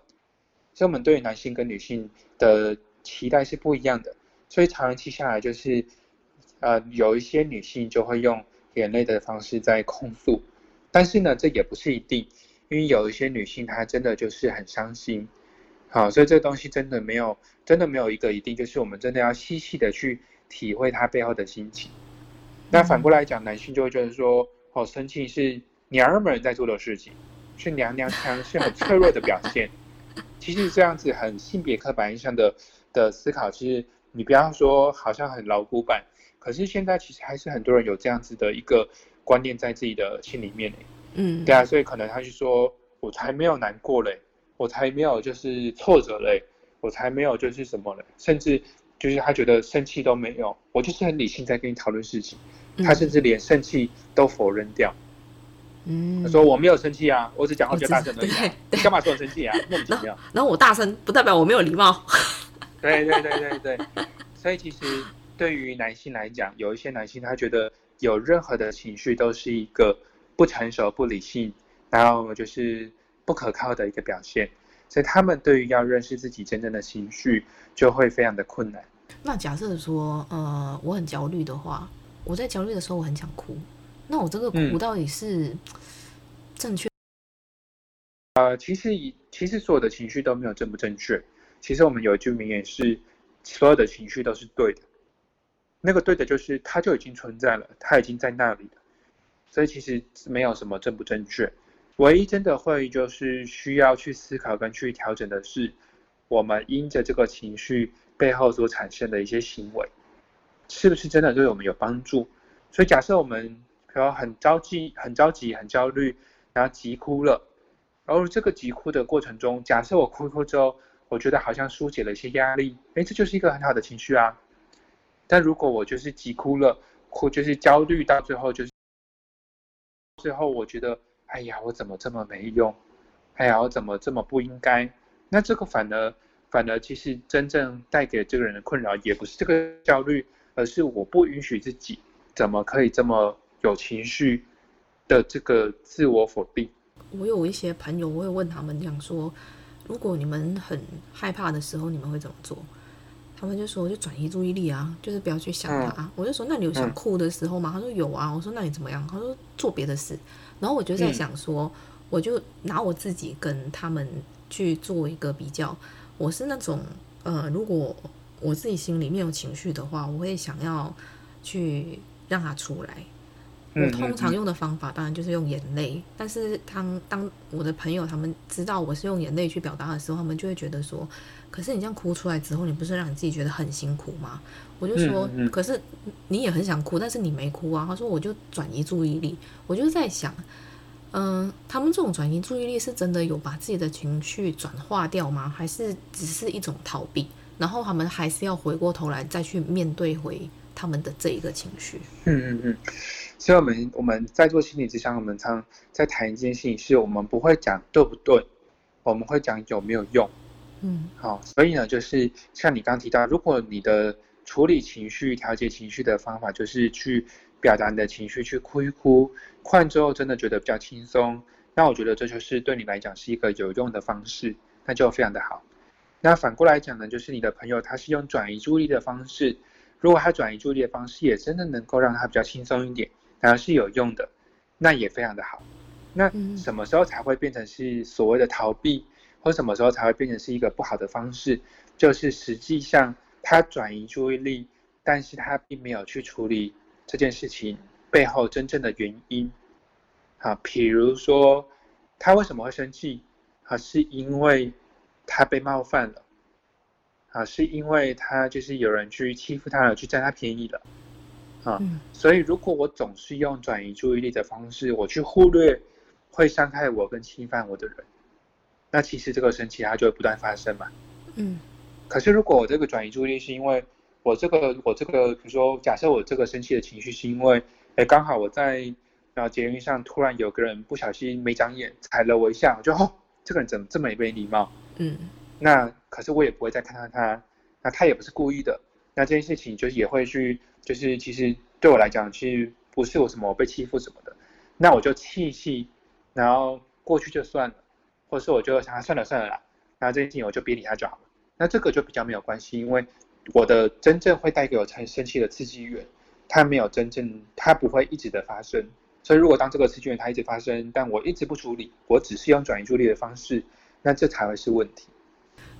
所以我们对于男性跟女性的期待是不一样的，所以长期下来就是，呃，有一些女性就会用眼泪的方式在控诉，但是呢，这也不是一定，因为有一些女性她真的就是很伤心，好，所以这个东西真的没有，真的没有一个一定，就是我们真的要细细的去体会她背后的心情。那反过来讲，男性就会觉得说，哦，生气是娘儿们在做的事情，是娘娘腔，是很脆弱的表现。其实这样子很性别刻板印象的的思考，其实你不要说好像很老古板，可是现在其实还是很多人有这样子的一个观念在自己的心里面。嗯，对啊，所以可能他就说，我才没有难过嘞，我才没有就是挫折嘞，我才没有就是什么嘞，甚至就是他觉得生气都没有，我就是很理性在跟你讨论事情，他甚至连生气都否认掉。嗯，他说我没有生气啊，我只讲话比较大声而已，啊。你干嘛说我生气啊？莫名其妙。然后我大声不代表我没有礼貌。对对对对对。所以其实对于男性来讲，有一些男性他觉得有任何的情绪都是一个不成熟、不理性，然后就是不可靠的一个表现。所以他们对于要认识自己真正的情绪，就会非常的困难。那假设说，呃，我很焦虑的话，我在焦虑的时候，我很想哭。那我这个哭到底是正确？呃，其实以其实所有的情绪都没有正不正确。其实我们有一句名言是：所有的情绪都是对的。那个对的就是它就已经存在了，它已经在那里了。所以其实没有什么正不正确。唯一真的会就是需要去思考跟去调整的是，我们因着这个情绪背后所产生的一些行为，是不是真的对我们有帮助？所以假设我们。然后很着急，很着急，很焦虑，然后急哭了。然后这个急哭的过程中，假设我哭哭之后，我觉得好像疏解了一些压力，哎，这就是一个很好的情绪啊。但如果我就是急哭了，哭就是焦虑到最后就是，最后我觉得，哎呀，我怎么这么没用？哎呀，我怎么这么不应该？那这个反而反而其实真正带给这个人的困扰，也不是这个焦虑，而是我不允许自己怎么可以这么。有情绪的这个自我否定。我有一些朋友，我会问他们讲说，如果你们很害怕的时候，你们会怎么做？他们就说，就转移注意力啊，就是不要去想他。嗯、我就说，那你有想哭的时候吗？他说有啊。我说那你怎么样？他说做别的事。然后我就在想说，嗯、我就拿我自己跟他们去做一个比较。我是那种，呃，如果我自己心里面有情绪的话，我会想要去让他出来。我通常用的方法当然就是用眼泪，但是当当我的朋友他们知道我是用眼泪去表达的时候，他们就会觉得说，可是你这样哭出来之后，你不是让你自己觉得很辛苦吗？我就说，可是你也很想哭，但是你没哭啊。他说，我就转移注意力。我就在想，嗯、呃，他们这种转移注意力是真的有把自己的情绪转化掉吗？还是只是一种逃避？然后他们还是要回过头来再去面对回他们的这一个情绪？嗯嗯嗯。所以我们我们在做心理咨商，我们常在谈一件事情，是我们不会讲对不对，我们会讲有没有用。嗯，好，所以呢，就是像你刚刚提到，如果你的处理情绪、调节情绪的方法就是去表达你的情绪，去哭一哭，哭完之后真的觉得比较轻松，那我觉得这就是对你来讲是一个有用的方式，那就非常的好。那反过来讲呢，就是你的朋友他是用转移注意力的方式，如果他转移注意力的方式也真的能够让他比较轻松一点。当然是有用的，那也非常的好。那什么时候才会变成是所谓的逃避，或什么时候才会变成是一个不好的方式？就是实际上他转移注意力，但是他并没有去处理这件事情背后真正的原因。啊，比如说他为什么会生气？啊，是因为他被冒犯了。啊，是因为他就是有人去欺负他了，去占他便宜了。啊、嗯，所以如果我总是用转移注意力的方式，我去忽略会伤害我跟侵犯我的人，那其实这个生气它就会不断发生嘛。嗯。可是如果我这个转移注意力是因为我这个我这个，比如说假设我这个生气的情绪是因为，哎，刚好我在啊捷运上突然有个人不小心没长眼踩了我一下，我就哦，这个人怎么这么没礼貌？嗯。那可是我也不会再看看他，那他也不是故意的，那这件事情就也会去。就是其实对我来讲，其实不是我什么我被欺负什么的，那我就气气，然后过去就算了，或是我就想算了算了啦，那这件事情我就别理他就好了。那这个就比较没有关系，因为我的真正会带给我才生气的刺激源，它没有真正，它不会一直的发生。所以如果当这个刺激源它一直发生，但我一直不处理，我只是用转移注意力的方式，那这才会是问题。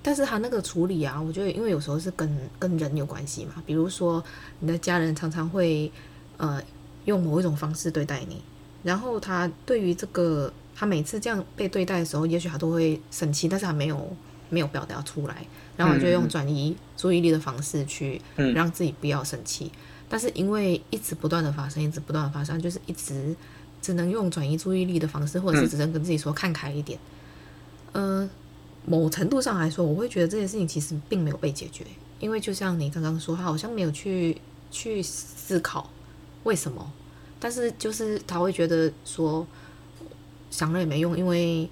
但是他那个处理啊，我觉得因为有时候是跟跟人有关系嘛，比如说你的家人常常会呃用某一种方式对待你，然后他对于这个他每次这样被对待的时候，也许他都会生气，但是他没有没有表达出来，然后他就用转移注意力的方式去让自己不要生气，嗯、但是因为一直不断的发生，一直不断的发生，就是一直只能用转移注意力的方式，或者是只能跟自己说看开一点，嗯、呃。某程度上来说，我会觉得这件事情其实并没有被解决，因为就像你刚刚说，他好像没有去去思考为什么，但是就是他会觉得说想了也没用，因为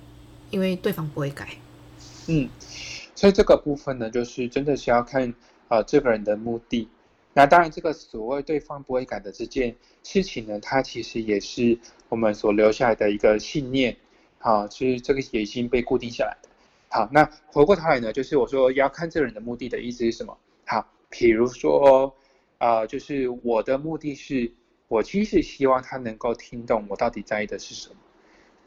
因为对方不会改。嗯，所以这个部分呢，就是真的是要看啊、呃、这个人的目的。那当然，这个所谓对方不会改的这件事情呢，它其实也是我们所留下来的一个信念。啊，其实这个也已经被固定下来的。好，那回过头来呢，就是我说要看这个人的目的的意思是什么？好，比如说，呃，就是我的目的是，我其实希望他能够听懂我到底在意的是什么。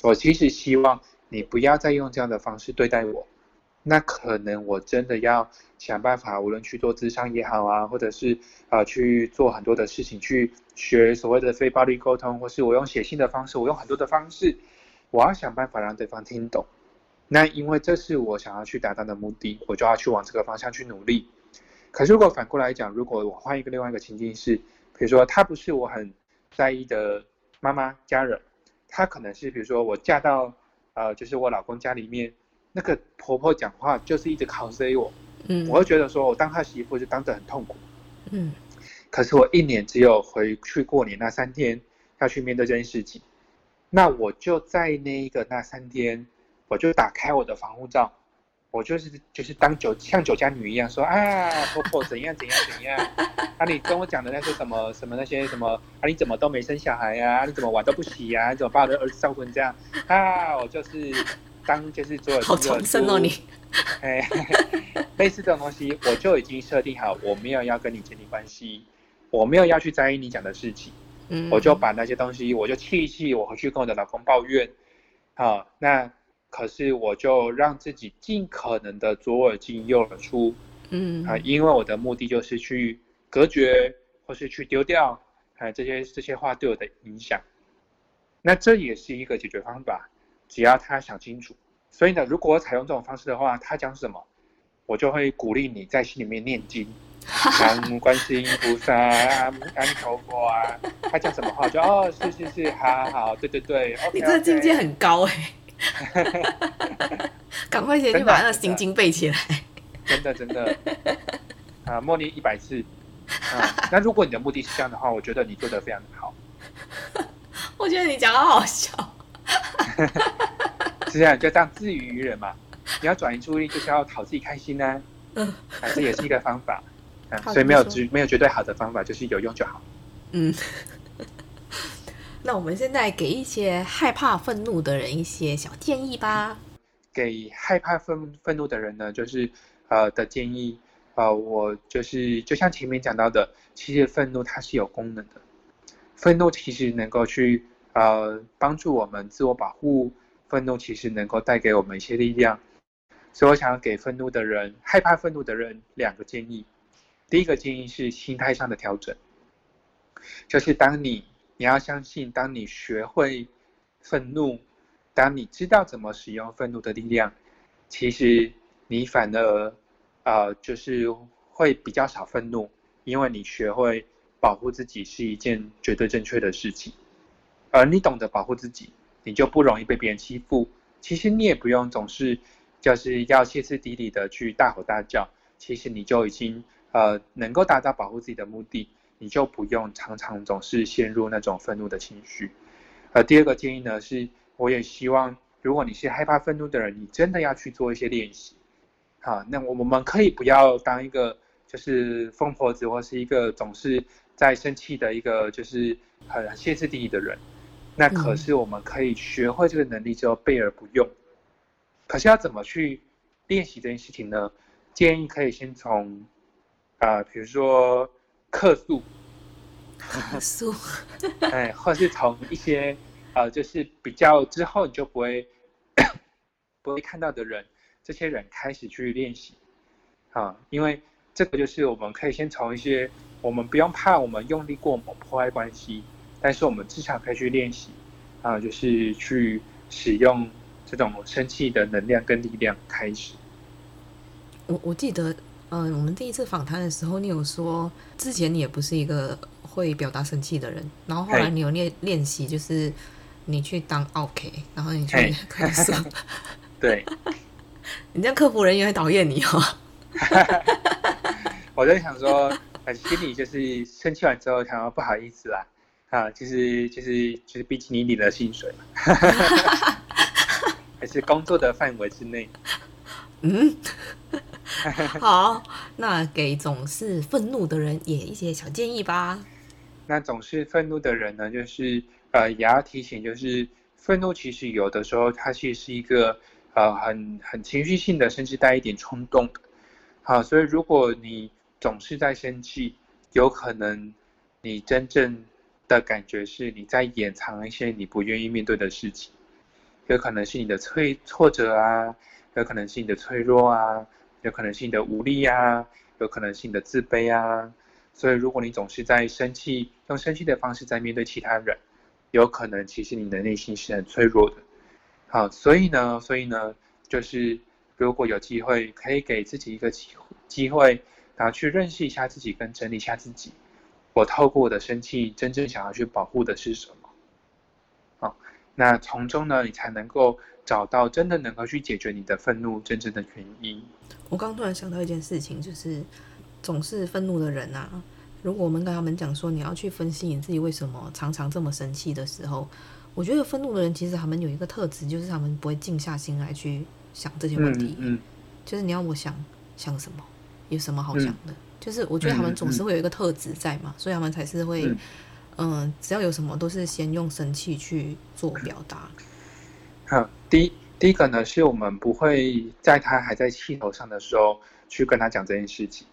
我其实希望你不要再用这样的方式对待我。那可能我真的要想办法，无论去做咨商也好啊，或者是呃去做很多的事情，去学所谓的非暴力沟通，或是我用写信的方式，我用很多的方式，我要想办法让对方听懂。那因为这是我想要去达到的目的，我就要去往这个方向去努力。可是如果反过来讲，如果我换一个另外一个情境是，比如说她不是我很在意的妈妈家人，她可能是比如说我嫁到呃就是我老公家里面，那个婆婆讲话就是一直拷问我，嗯，我会觉得说我当她媳妇就当得很痛苦，嗯，可是我一年只有回去过年那三天要去面对这件事情，那我就在那一个那三天。我就打开我的防护罩，我就是就是当酒像酒家女一样说啊，婆婆怎样怎样怎样，啊你跟我讲的那些什么什么那些什么啊你怎么都没生小孩呀、啊？你怎么碗都不洗呀、啊？你怎么把我的儿子照顾成这样啊？我就是当就是做了好重生哦你，哎，类似这种东西，我就已经设定好，我没有要跟你建立关系，我没有要去在意你讲的事情，嗯，我就把那些东西，我就气一气，我回去跟我的老公抱怨，好那。可是我就让自己尽可能的左耳进右耳出，嗯啊，因为我的目的就是去隔绝，或是去丢掉，啊，这些这些话对我的影响。那这也是一个解决方法，只要他想清楚。所以呢，如果我采用这种方式的话，他讲什么，我就会鼓励你在心里面念经，南无观世音菩萨，阿弥陀佛啊。他讲什么话，就哦，是是是，好好好，对对对。Okay, 你这境界很高哎、欸，赶快先去把那个心经背起来。真的真的，啊，默念一百次。啊，那如果你的目的是这样的话，我觉得你做的非常好。我觉得你讲的好笑。是这样，就这样自娱于人嘛。你要转移注意力，就是要讨自己开心呢、啊。嗯，啊，这也是一个方法。啊，所以没有绝没有绝对好的方法，就是有用就好。嗯。那我们现在给一些害怕愤怒的人一些小建议吧。给害怕愤愤怒的人呢，就是呃的建议，呃，我就是就像前面讲到的，其实愤怒它是有功能的。愤怒其实能够去呃帮助我们自我保护，愤怒其实能够带给我们一些力量。所以我想要给愤怒的人、害怕愤怒的人两个建议。第一个建议是心态上的调整，就是当你你要相信，当你学会愤怒，当你知道怎么使用愤怒的力量，其实你反而呃就是会比较少愤怒，因为你学会。保护自己是一件绝对正确的事情，而你懂得保护自己，你就不容易被别人欺负。其实你也不用总是就是要歇斯底里的去大吼大叫，其实你就已经呃能够达到保护自己的目的，你就不用常常总是陷入那种愤怒的情绪。而第二个建议呢，是我也希望，如果你是害怕愤怒的人，你真的要去做一些练习。好，那我们可以不要当一个就是疯婆子，或是一个总是。在生气的一个就是很歇斯底里的人，那可是我们可以学会这个能力之后备而不用。可是要怎么去练习这件事情呢？建议可以先从啊、呃，比如说客诉，客诉，哎，或是从一些呃，就是比较之后你就不会 不会看到的人，这些人开始去练习啊，因为这个就是我们可以先从一些。我们不用怕，我们用力过猛破坏关系，但是我们至少可以去练习，啊、呃，就是去使用这种生气的能量跟力量开始。我我记得，嗯、呃，我们第一次访谈的时候，你有说之前你也不是一个会表达生气的人，然后后来你有练练习，就是你去当 OK，然后你去咳嗽。对，你这样客服人员会讨厌你哦。我在想说。心里就是生气完之后，想说不好意思啦，啊，就是就是就是，毕竟你领了薪水嘛，还是工作的范围之内。嗯，好，那给总是愤怒的人也一些小建议吧。那总是愤怒的人呢，就是呃，也要提醒，就是愤怒其实有的时候它其实是一个呃很很情绪性的，甚至带一点冲动。好，所以如果你总是在生气，有可能你真正的感觉是你在掩藏一些你不愿意面对的事情，有可能是你的脆挫折啊，有可能是你的脆弱啊，有可能是你的无力啊，有可能是你的自卑啊。所以如果你总是在生气，用生气的方式在面对其他人，有可能其实你的内心是很脆弱的。好，所以呢，所以呢，就是如果有机会，可以给自己一个机机会。然后去认识一下自己，跟整理一下自己。我透过我的生气，真正想要去保护的是什么？好，那从中呢，你才能够找到真的能够去解决你的愤怒真正的原因。我刚突然想到一件事情，就是总是愤怒的人啊，如果我们跟他们讲说，你要去分析你自己为什么常常这么生气的时候，我觉得愤怒的人其实他们有一个特质，就是他们不会静下心来去想这些问题。嗯，嗯，就是你要我想想什么？有什么好想的？嗯、就是我觉得他们总是会有一个特质在嘛，嗯、所以他们才是会，嗯、呃，只要有什么都是先用生气去做表达。好，第一第一个呢，是我们不会在他还在气头上的时候去跟他讲这件事情，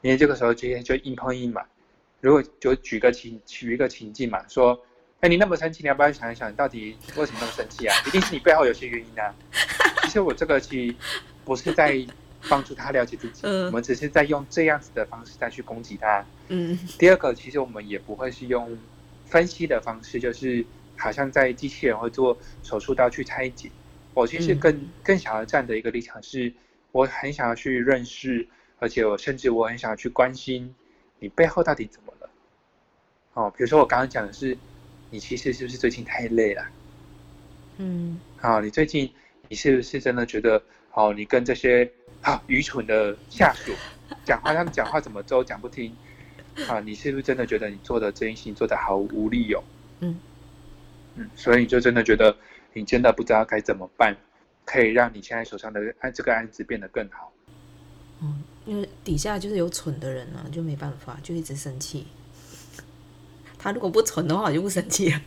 因为这个时候直接就硬碰硬嘛。如果就举个情举一个情境嘛，说，哎，你那么生气，你要不要想一想，你到底为什么那么生气啊？一定是你背后有些原因啊。其实我这个其实不是在。帮助他了解自己。嗯，我们只是在用这样子的方式再去攻击他。嗯，第二个，其实我们也不会是用分析的方式，就是好像在机器人会做手术刀去拆解。我其实更更想要站的一个立场是，我很想要去认识，而且我甚至我很想要去关心你背后到底怎么了。哦，比如说我刚刚讲的是，你其实是不是最近太累了？嗯，好，你最近你是不是真的觉得，哦，你跟这些啊愚蠢的下属讲话，他们讲话怎么都讲不听？啊，你是不是真的觉得你做的这件事情做的好无力哦？嗯嗯，所以你就真的觉得。你真的不知道该怎么办，可以让你现在手上的案这个案子变得更好。嗯，因为底下就是有蠢的人呢、啊，就没办法，就一直生气。他如果不蠢的话，我就不生气了。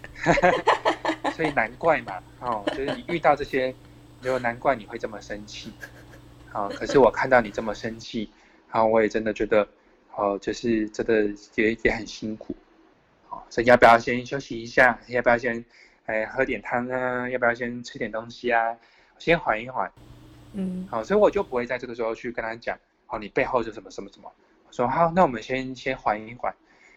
所以难怪嘛，哦，就是你遇到这些，就难怪你会这么生气。好、哦，可是我看到你这么生气，然后我也真的觉得，哦，就是真的也也很辛苦。好、哦，所以要不要先休息一下？要不要先？哎，喝点汤啊，要不要先吃点东西啊？先缓一缓，嗯，好，所以我就不会在这个时候去跟他讲，哦，你背后是什么什么什么。我说好，那我们先先缓一缓，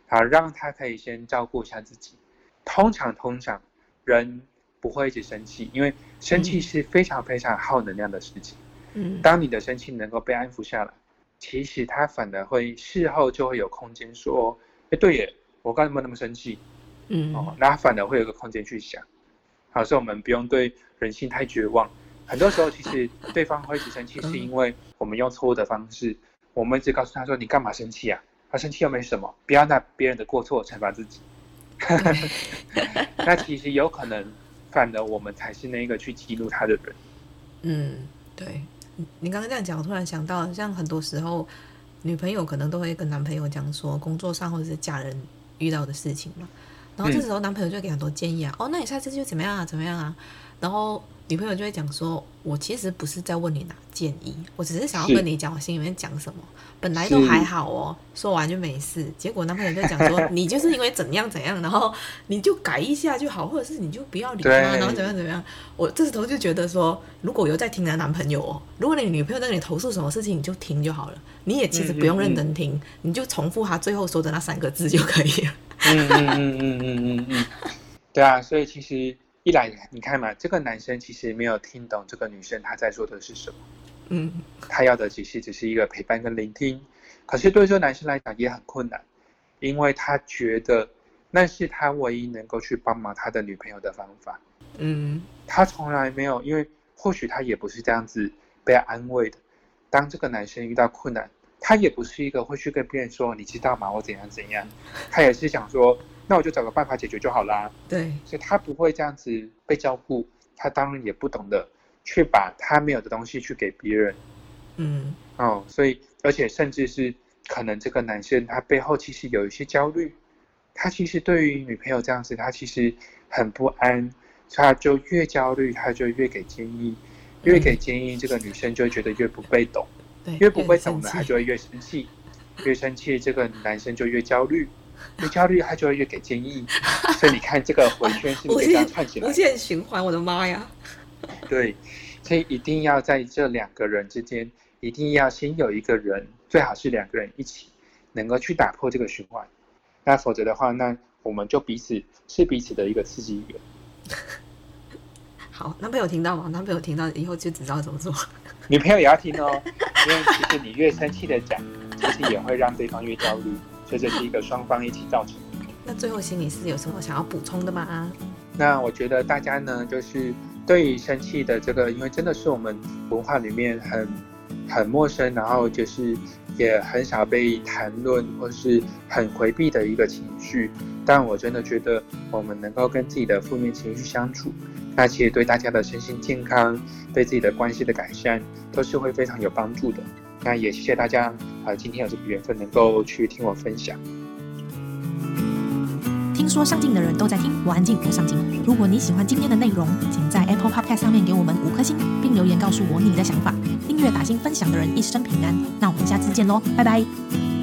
好，让他可以先照顾一下自己。通常通常人不会一直生气，因为生气是非常非常耗能量的事情。嗯，当你的生气能够被安抚下来，其实他反而会事后就会有空间说，哎，对耶，我刚才没有那么生气。嗯，哦，那反而会有个空间去想，好，所以我们不用对人性太绝望。很多时候，其实 对方会一直生气，是因为我们用错误的方式。我们一直告诉他说：“你干嘛生气啊？他生气又没什么，不要拿别人的过错惩罚自己。” 那其实有可能，反而我们才是那个去激怒他的人。嗯，对。你刚刚这样讲，我突然想到，像很多时候，女朋友可能都会跟男朋友讲说，工作上或者是家人遇到的事情嘛。然后这时候男朋友就会给很多建议啊，嗯、哦，那你下次就怎么样啊，怎么样啊？然后女朋友就会讲说，我其实不是在问你拿建议，我只是想要跟你讲我心里面讲什么，本来都还好哦，说完就没事。结果男朋友就讲说，你就是因为怎样怎样，然后你就改一下就好，或者是你就不要理他，然后怎么样怎么样。我这时候就觉得说，如果有在听的男朋友哦，如果你女朋友在跟你投诉什么事情，你就听就好了，你也其实不用认真听，嗯嗯嗯你就重复他最后说的那三个字就可以了。嗯嗯嗯嗯嗯嗯嗯，对啊，所以其实一来你看嘛，这个男生其实没有听懂这个女生她在说的是什么，嗯，他要的其实只是一个陪伴跟聆听，可是对这个男生来讲也很困难，因为他觉得那是他唯一能够去帮忙他的女朋友的方法，嗯，他从来没有，因为或许他也不是这样子被安慰的，当这个男生遇到困难。他也不是一个会去跟别人说，你知道吗？我怎样怎样。他也是想说，那我就找个办法解决就好啦。对，所以他不会这样子被照顾。他当然也不懂得去把他没有的东西去给别人。嗯，哦，所以而且甚至是可能这个男生他背后其实有一些焦虑，他其实对于女朋友这样子，他其实很不安，他就越焦虑，他就越给建议，越给建议，这个女生就会觉得越不被懂。越不被懂的，他就会越生气，越生气，这个男生就越焦虑，越焦虑，他就会越给建议。所以你看，这个回圈是不是这样串起来？无限循环，我的妈呀！对，所以一定要在这两个人之间，一定要先有一个人，最好是两个人一起，能够去打破这个循环。那否则的话，那我们就彼此是彼此的一个刺激源。好，男朋友听到吗？男朋友听到以后就知道怎么做。女朋友也要听哦，因为其实你越生气的讲，其实也会让对方越焦虑，所以这是一个双方一起造成的。那最后心理师有什么想要补充的吗？那我觉得大家呢，就是对于生气的这个，因为真的是我们文化里面很很陌生，然后就是也很少被谈论，或是很回避的一个情绪。但我真的觉得，我们能够跟自己的负面情绪相处。那其实对大家的身心健康，对自己的关系的改善，都是会非常有帮助的。那也谢谢大家，啊，今天有这个缘分能够去听我分享。听说上进的人都在听，我安静，不上进。如果你喜欢今天的内容，请在 Apple Podcast 上面给我们五颗星，并留言告诉我你的想法。订阅、打星、分享的人一生平安。那我们下次见喽，拜拜。